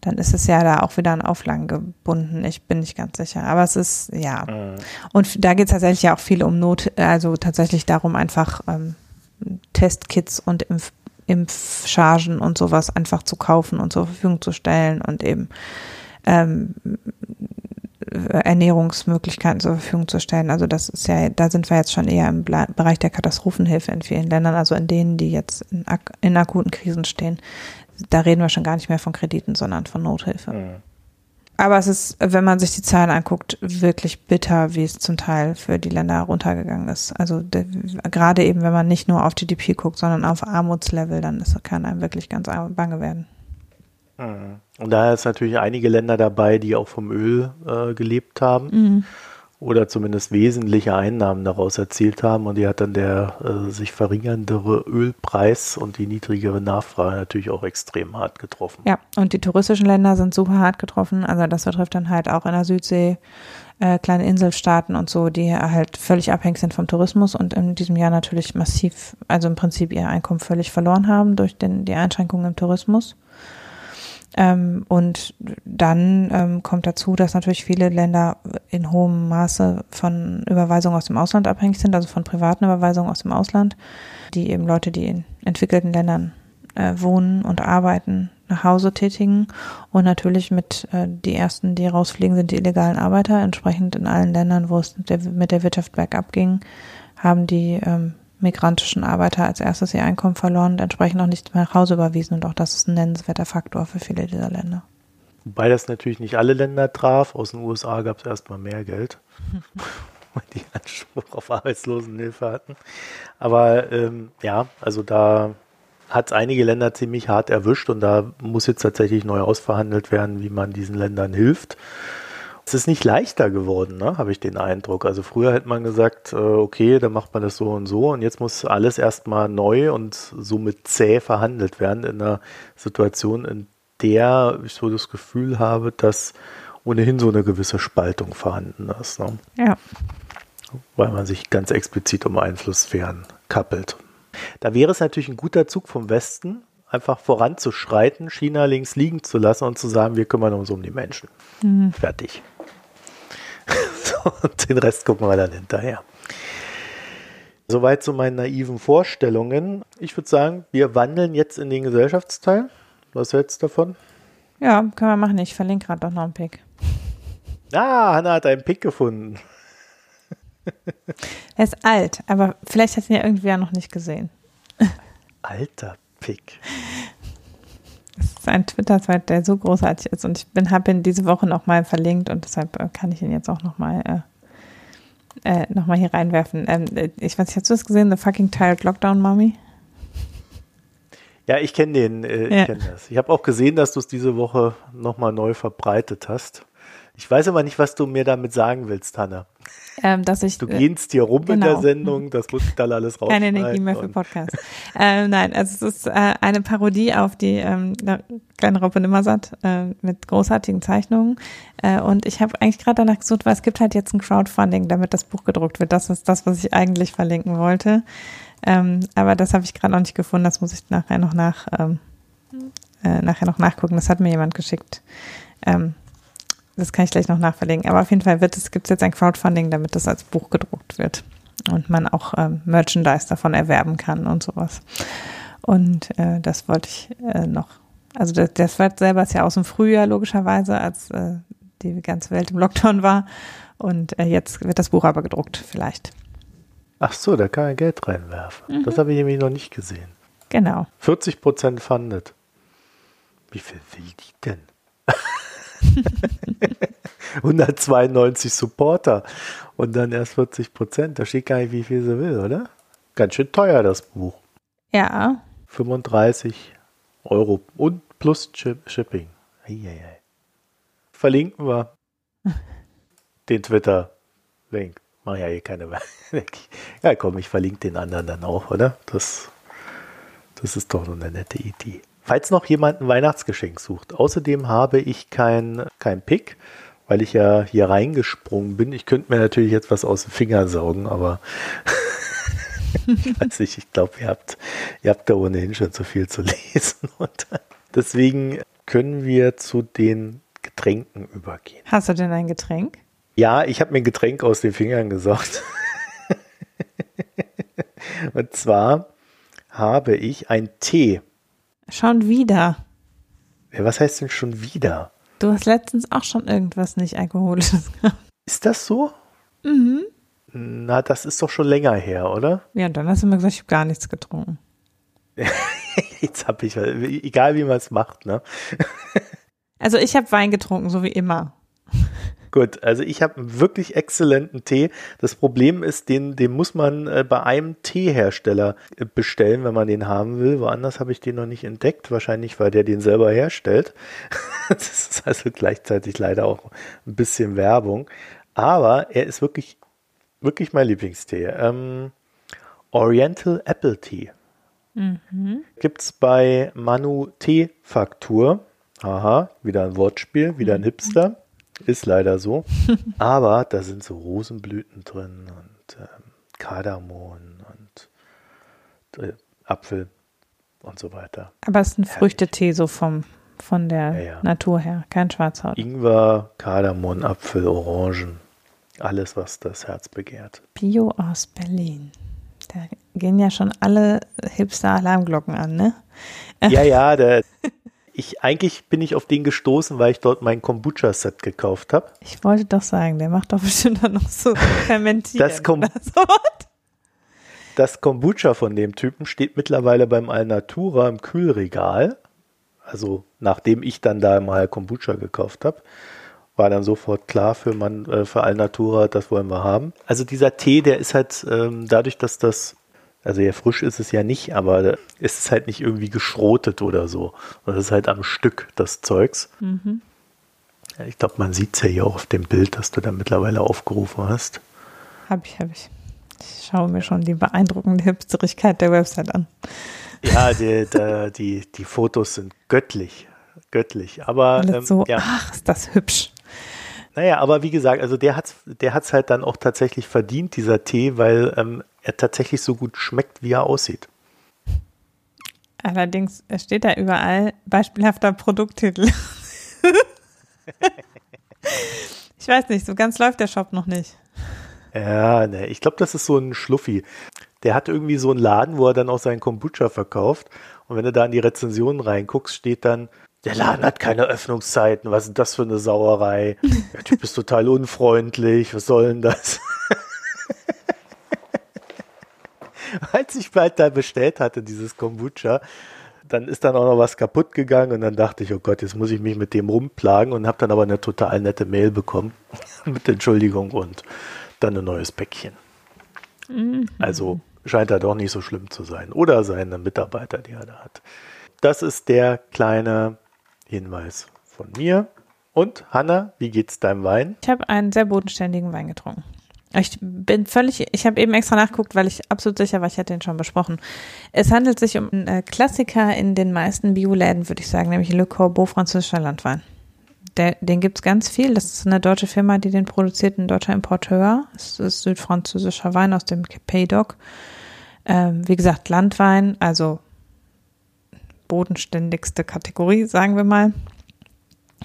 dann ist es ja da auch wieder an Auflagen gebunden. Ich bin nicht ganz sicher. Aber es ist, ja. Mhm. Und da geht es tatsächlich ja auch viel um Not, also tatsächlich darum, einfach ähm, Testkits und Impf Impfchargen und sowas einfach zu kaufen und zur Verfügung zu stellen und eben ähm, Ernährungsmöglichkeiten zur Verfügung zu stellen. Also das ist ja, da sind wir jetzt schon eher im Bereich der Katastrophenhilfe in vielen Ländern, also in denen, die jetzt in, ak in akuten Krisen stehen. Da reden wir schon gar nicht mehr von Krediten, sondern von Nothilfe. Mhm. Aber es ist, wenn man sich die Zahlen anguckt, wirklich bitter, wie es zum Teil für die Länder runtergegangen ist. Also de, gerade eben, wenn man nicht nur auf GDP guckt, sondern auf Armutslevel, dann ist, kann einem wirklich ganz bange werden. Mhm. Und da ist natürlich einige Länder dabei, die auch vom Öl äh, gelebt haben mhm. oder zumindest wesentliche Einnahmen daraus erzielt haben. Und die hat dann der äh, sich verringerndere Ölpreis und die niedrigere Nachfrage natürlich auch extrem hart getroffen. Ja, und die touristischen Länder sind super hart getroffen. Also das betrifft dann halt auch in der Südsee äh, kleine Inselstaaten und so, die halt völlig abhängig sind vom Tourismus und in diesem Jahr natürlich massiv, also im Prinzip ihr Einkommen völlig verloren haben durch den, die Einschränkungen im Tourismus. Ähm, und dann ähm, kommt dazu, dass natürlich viele Länder in hohem Maße von Überweisungen aus dem Ausland abhängig sind, also von privaten Überweisungen aus dem Ausland, die eben Leute, die in entwickelten Ländern äh, wohnen und arbeiten, nach Hause tätigen und natürlich mit äh, die ersten, die rausfliegen, sind die illegalen Arbeiter. Entsprechend in allen Ländern, wo es der, mit der Wirtschaft bergab ging, haben die ähm, migrantischen Arbeiter als erstes ihr Einkommen verloren und entsprechend auch nicht mehr nach Hause überwiesen. Und auch das ist ein nennenswerter Faktor für viele dieser Länder. Wobei das natürlich nicht alle Länder traf. Aus den USA gab es erstmal mehr Geld, weil die Anspruch auf Arbeitslosenhilfe hatten. Aber ähm, ja, also da hat es einige Länder ziemlich hart erwischt und da muss jetzt tatsächlich neu ausverhandelt werden, wie man diesen Ländern hilft. Es ist nicht leichter geworden, ne? habe ich den Eindruck. Also früher hätte man gesagt, äh, okay, dann macht man das so und so und jetzt muss alles erstmal neu und somit zäh verhandelt werden in einer Situation, in der ich so das Gefühl habe, dass ohnehin so eine gewisse Spaltung vorhanden ist. Ne? Ja. Weil man sich ganz explizit um Einflusssphären kappelt. Da wäre es natürlich ein guter Zug vom Westen, einfach voranzuschreiten, China links liegen zu lassen und zu sagen, wir kümmern uns um die Menschen. Mhm. Fertig. Und den Rest gucken wir dann hinterher. Soweit zu meinen naiven Vorstellungen. Ich würde sagen, wir wandeln jetzt in den Gesellschaftsteil. Was hältst du davon? Ja, können wir machen. Ich verlinke gerade doch noch einen Pick. Ah, Hanna hat einen Pick gefunden. er ist alt, aber vielleicht hat ihn ja irgendwer noch nicht gesehen. Alter Pick. Das ist ein Twitter-Zweig, der so großartig ist und ich habe ihn diese Woche nochmal verlinkt und deshalb äh, kann ich ihn jetzt auch nochmal äh, äh, noch hier reinwerfen. Ähm, äh, ich weiß nicht, hast du das gesehen? The fucking tired Lockdown Mommy? Ja, ich kenne den, äh, ja. ich kenne das. Ich habe auch gesehen, dass du es diese Woche nochmal neu verbreitet hast. Ich weiß aber nicht, was du mir damit sagen willst, Hanna. Ähm, dass ich, du äh, gehst hier rum genau. in der genau. Sendung, das muss ich dann alles raus. Keine Energie mehr für Podcasts. ähm, nein, also es ist äh, eine Parodie auf die ähm, kleine Raupe Nimmersatt äh, mit großartigen Zeichnungen. Äh, und ich habe eigentlich gerade danach gesucht, weil es gibt halt jetzt ein Crowdfunding, damit das Buch gedruckt wird. Das ist das, was ich eigentlich verlinken wollte. Ähm, aber das habe ich gerade noch nicht gefunden. Das muss ich nachher noch nach ähm, äh, nachher noch nachgucken. Das hat mir jemand geschickt. Ähm, das kann ich gleich noch nachverlegen. Aber auf jeden Fall wird es, gibt es jetzt ein Crowdfunding, damit das als Buch gedruckt wird und man auch ähm, Merchandise davon erwerben kann und sowas. Und äh, das wollte ich äh, noch. Also das, das wird selber ist ja aus dem Frühjahr logischerweise, als äh, die ganze Welt im Lockdown war. Und äh, jetzt wird das Buch aber gedruckt, vielleicht. Ach so, da kann man Geld reinwerfen. Mhm. Das habe ich nämlich noch nicht gesehen. Genau. 40 Prozent funded. Wie viel will die denn? 192 Supporter und dann erst 40 Prozent. Da steht gar nicht, wie viel sie will, oder? Ganz schön teuer, das Buch. Ja. 35 Euro und plus Shipping. Eieiei. Verlinken wir den Twitter-Link. Mach ja eh keine Ja, komm, ich verlinke den anderen dann auch, oder? Das, das ist doch eine nette Idee. Falls noch jemand ein Weihnachtsgeschenk sucht. Außerdem habe ich kein, kein Pick, weil ich ja hier reingesprungen bin. Ich könnte mir natürlich jetzt was aus dem Finger saugen, aber ich weiß nicht, ich glaube, ihr habt, ihr habt da ohnehin schon zu viel zu lesen. Und deswegen können wir zu den Getränken übergehen. Hast du denn ein Getränk? Ja, ich habe mir ein Getränk aus den Fingern gesaugt. Und zwar habe ich ein Tee. Schon wieder. Ja, was heißt denn schon wieder? Du hast letztens auch schon irgendwas nicht alkoholisches gehabt. Ist das so? Mhm. Na, das ist doch schon länger her, oder? Ja, und dann hast du mir gesagt, ich habe gar nichts getrunken. Jetzt habe ich, egal wie man es macht, ne? also ich habe Wein getrunken, so wie immer. Gut, also ich habe einen wirklich exzellenten Tee. Das Problem ist, den, den muss man äh, bei einem Teehersteller äh, bestellen, wenn man den haben will. Woanders habe ich den noch nicht entdeckt. Wahrscheinlich, weil der den selber herstellt. das ist also gleichzeitig leider auch ein bisschen Werbung. Aber er ist wirklich, wirklich mein Lieblingstee. Ähm, Oriental Apple Tea. Mhm. Gibt es bei Manu Teefaktur. Aha, wieder ein Wortspiel, wieder ein Hipster. Ist leider so. Aber da sind so Rosenblüten drin und ähm, Kardamom und äh, Apfel und so weiter. Aber es ist ein Früchtetee so vom, von der ja, ja. Natur her, kein Schwarzhaut. Ingwer, Kardamom, Apfel, Orangen. Alles, was das Herz begehrt. Bio aus Berlin. Da gehen ja schon alle Hipster-Alarmglocken an, ne? Ja, ja, der, ich eigentlich bin ich auf den gestoßen, weil ich dort mein Kombucha-Set gekauft habe. Ich wollte doch sagen, der macht doch bestimmt dann noch so fermentieren. Das, Kom das Kombucha von dem Typen steht mittlerweile beim Alnatura im Kühlregal. Also nachdem ich dann da mal Kombucha gekauft habe, war dann sofort klar für man äh, für Alnatura, das wollen wir haben. Also dieser Tee, der ist halt ähm, dadurch, dass das also ja, frisch ist es ja nicht, aber es ist halt nicht irgendwie geschrotet oder so. Das ist halt am Stück, das Zeugs. Mhm. Ich glaube, man sieht es ja hier auch auf dem Bild, das du da mittlerweile aufgerufen hast. Hab ich, hab ich. Ich schaue mir schon die beeindruckende Hipsterigkeit der Website an. Ja, die, die, die, die Fotos sind göttlich. Göttlich. Aber ähm, so, ja. ach, ist das hübsch. Naja, aber wie gesagt, also der hat's, der hat's halt dann auch tatsächlich verdient, dieser Tee, weil ähm, er tatsächlich so gut schmeckt, wie er aussieht. Allerdings steht da überall beispielhafter Produkttitel. ich weiß nicht, so ganz läuft der Shop noch nicht. Ja, ne, ich glaube, das ist so ein Schluffi. Der hat irgendwie so einen Laden, wo er dann auch seinen Kombucha verkauft. Und wenn du da in die Rezensionen reinguckst, steht dann, der Laden hat keine Öffnungszeiten, was ist das für eine Sauerei? Der Typ ist total unfreundlich, was soll denn das? Als ich bald da bestellt hatte, dieses Kombucha, dann ist dann auch noch was kaputt gegangen und dann dachte ich, oh Gott, jetzt muss ich mich mit dem rumplagen und habe dann aber eine total nette Mail bekommen mit Entschuldigung und dann ein neues Päckchen. Mhm. Also scheint er doch nicht so schlimm zu sein. Oder seine Mitarbeiter, die er da hat. Das ist der kleine Hinweis von mir. Und Hanna, wie geht's deinem Wein? Ich habe einen sehr bodenständigen Wein getrunken. Ich bin völlig, ich habe eben extra nachgeguckt, weil ich absolut sicher war, ich hätte den schon besprochen. Es handelt sich um einen äh, Klassiker in den meisten Bioläden, würde ich sagen, nämlich Le Corbeau französischer Landwein. Der, den gibt's ganz viel. Das ist eine deutsche Firma, die den produziert, ein deutscher Importeur. Es ist südfranzösischer Wein aus dem Pays d'Oc. Ähm, wie gesagt, Landwein, also bodenständigste Kategorie, sagen wir mal.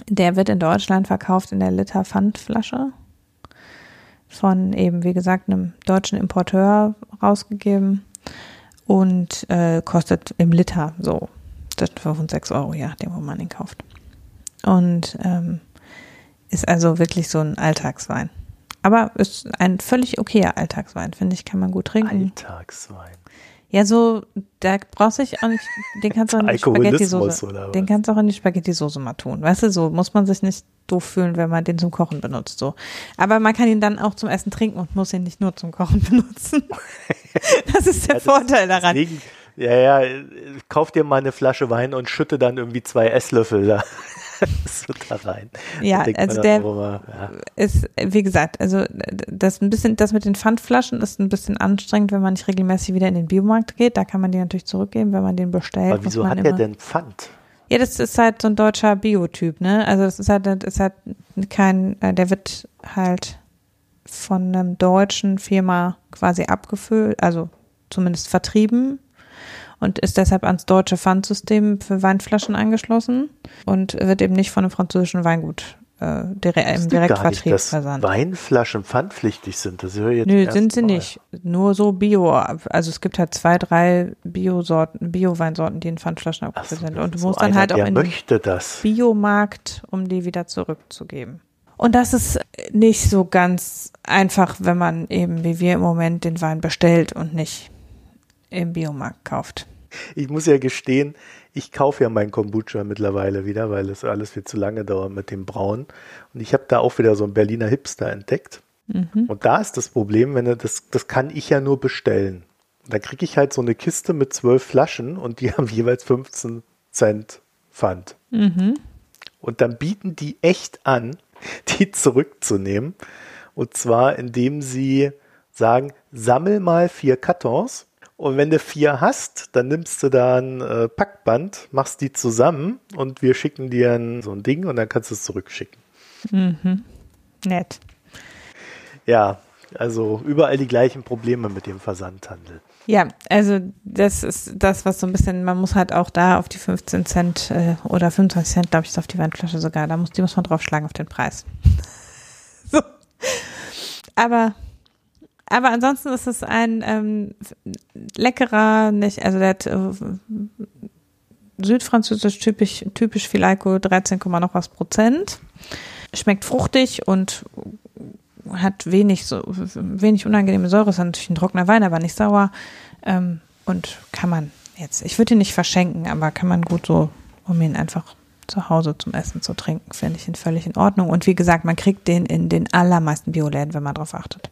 Der wird in Deutschland verkauft in der Liter Pfandflasche von eben, wie gesagt, einem deutschen Importeur rausgegeben und äh, kostet im Liter so zwischen 5 und 6 Euro, ja, dem, wo man ihn kauft. Und ähm, ist also wirklich so ein Alltagswein. Aber ist ein völlig okayer Alltagswein, finde ich, kann man gut trinken. Alltagswein. Ja, so, da brauchst du auch nicht, den kannst du auch in die Spaghetti-Soße, den kannst du auch in die Spaghetti-Soße mal tun. Weißt du, so muss man sich nicht doof fühlen, wenn man den zum Kochen benutzt, so. Aber man kann ihn dann auch zum Essen trinken und muss ihn nicht nur zum Kochen benutzen. das ist der ja, Vorteil daran. Deswegen, ja, ja, kauf dir mal eine Flasche Wein und schütte dann irgendwie zwei Esslöffel da. so da rein. Ja, also der immer, ja. ist, wie gesagt, also das ein bisschen, das mit den Pfandflaschen ist ein bisschen anstrengend, wenn man nicht regelmäßig wieder in den Biomarkt geht. Da kann man die natürlich zurückgeben, wenn man den bestellt. Aber wieso hat der denn Pfand? Ja, das ist halt so ein deutscher Biotyp, ne? Also das ist halt, das ist halt kein, äh, der wird halt von einem deutschen Firma quasi abgefüllt, also zumindest vertrieben und ist deshalb ans deutsche Pfandsystem für Weinflaschen angeschlossen und wird eben nicht von einem französischen Weingut äh, direkt, im Direktvertrieb nicht, versandt. Weinflaschen pfandpflichtig sind. Das höre ich jetzt Nö, sind sie Mal. nicht. Nur so Bio. Also es gibt halt zwei, drei Bio-Sorten, Bio-Weinsorten, die in Pfandflaschen abgefüllt so, sind. Und du musst so dann halt auch in den Biomarkt, um die wieder zurückzugeben. Und das ist nicht so ganz einfach, wenn man eben wie wir im Moment den Wein bestellt und nicht im Biomarkt kauft. Ich muss ja gestehen, ich kaufe ja mein Kombucha mittlerweile wieder, weil es alles viel zu lange dauert mit dem Brauen. Und ich habe da auch wieder so einen Berliner Hipster entdeckt. Mhm. Und da ist das Problem, wenn er das, das kann ich ja nur bestellen. Da kriege ich halt so eine Kiste mit zwölf Flaschen und die haben jeweils 15 Cent Pfand. Mhm. Und dann bieten die echt an, die zurückzunehmen. Und zwar, indem sie sagen, sammel mal vier Kartons und wenn du vier hast, dann nimmst du da ein äh, Packband, machst die zusammen und wir schicken dir ein, so ein Ding und dann kannst du es zurückschicken. Mhm. Nett. Ja, also überall die gleichen Probleme mit dem Versandhandel. Ja, also das ist das, was so ein bisschen, man muss halt auch da auf die 15 Cent äh, oder 25 Cent, glaube ich, ist auf die Weinflasche sogar, da muss, die muss man draufschlagen auf den Preis. so. Aber aber ansonsten ist es ein ähm, leckerer, nicht, also der hat, äh, südfranzösisch typisch, typisch Filaiko 13, noch was Prozent. Schmeckt fruchtig und hat wenig so wenig unangenehme Säure. Ist natürlich ein trockener Wein, aber nicht sauer. Ähm, und kann man jetzt, ich würde ihn nicht verschenken, aber kann man gut so, um ihn einfach zu Hause zum Essen zu trinken, finde ich ihn völlig in Ordnung. Und wie gesagt, man kriegt den in den allermeisten Bioläden, wenn man darauf achtet.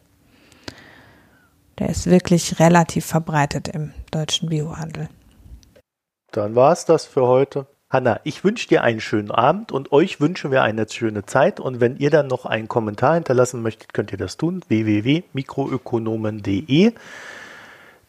Der ist wirklich relativ verbreitet im deutschen Biohandel. Dann war es das für heute. Hanna, ich wünsche dir einen schönen Abend und euch wünschen wir eine schöne Zeit. Und wenn ihr dann noch einen Kommentar hinterlassen möchtet, könnt ihr das tun. www.mikroökonomen.de.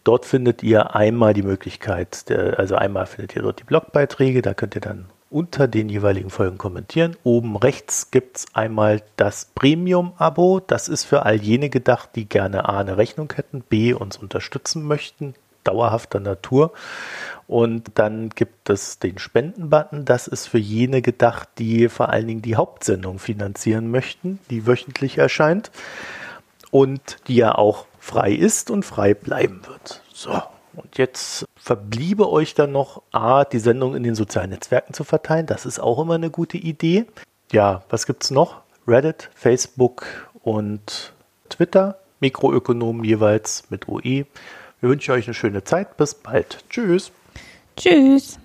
Dort findet ihr einmal die Möglichkeit, also einmal findet ihr dort die Blogbeiträge, da könnt ihr dann unter den jeweiligen Folgen kommentieren. Oben rechts gibt es einmal das Premium-Abo. Das ist für all jene gedacht, die gerne A eine Rechnung hätten, B uns unterstützen möchten, dauerhafter Natur. Und dann gibt es den Spenden-Button. Das ist für jene gedacht, die vor allen Dingen die Hauptsendung finanzieren möchten, die wöchentlich erscheint und die ja auch frei ist und frei bleiben wird. So, und jetzt verbliebe euch dann noch, A, die Sendung in den sozialen Netzwerken zu verteilen. Das ist auch immer eine gute Idee. Ja, was gibt es noch? Reddit, Facebook und Twitter. Mikroökonomen jeweils mit OE. Wir wünschen euch eine schöne Zeit. Bis bald. Tschüss. Tschüss.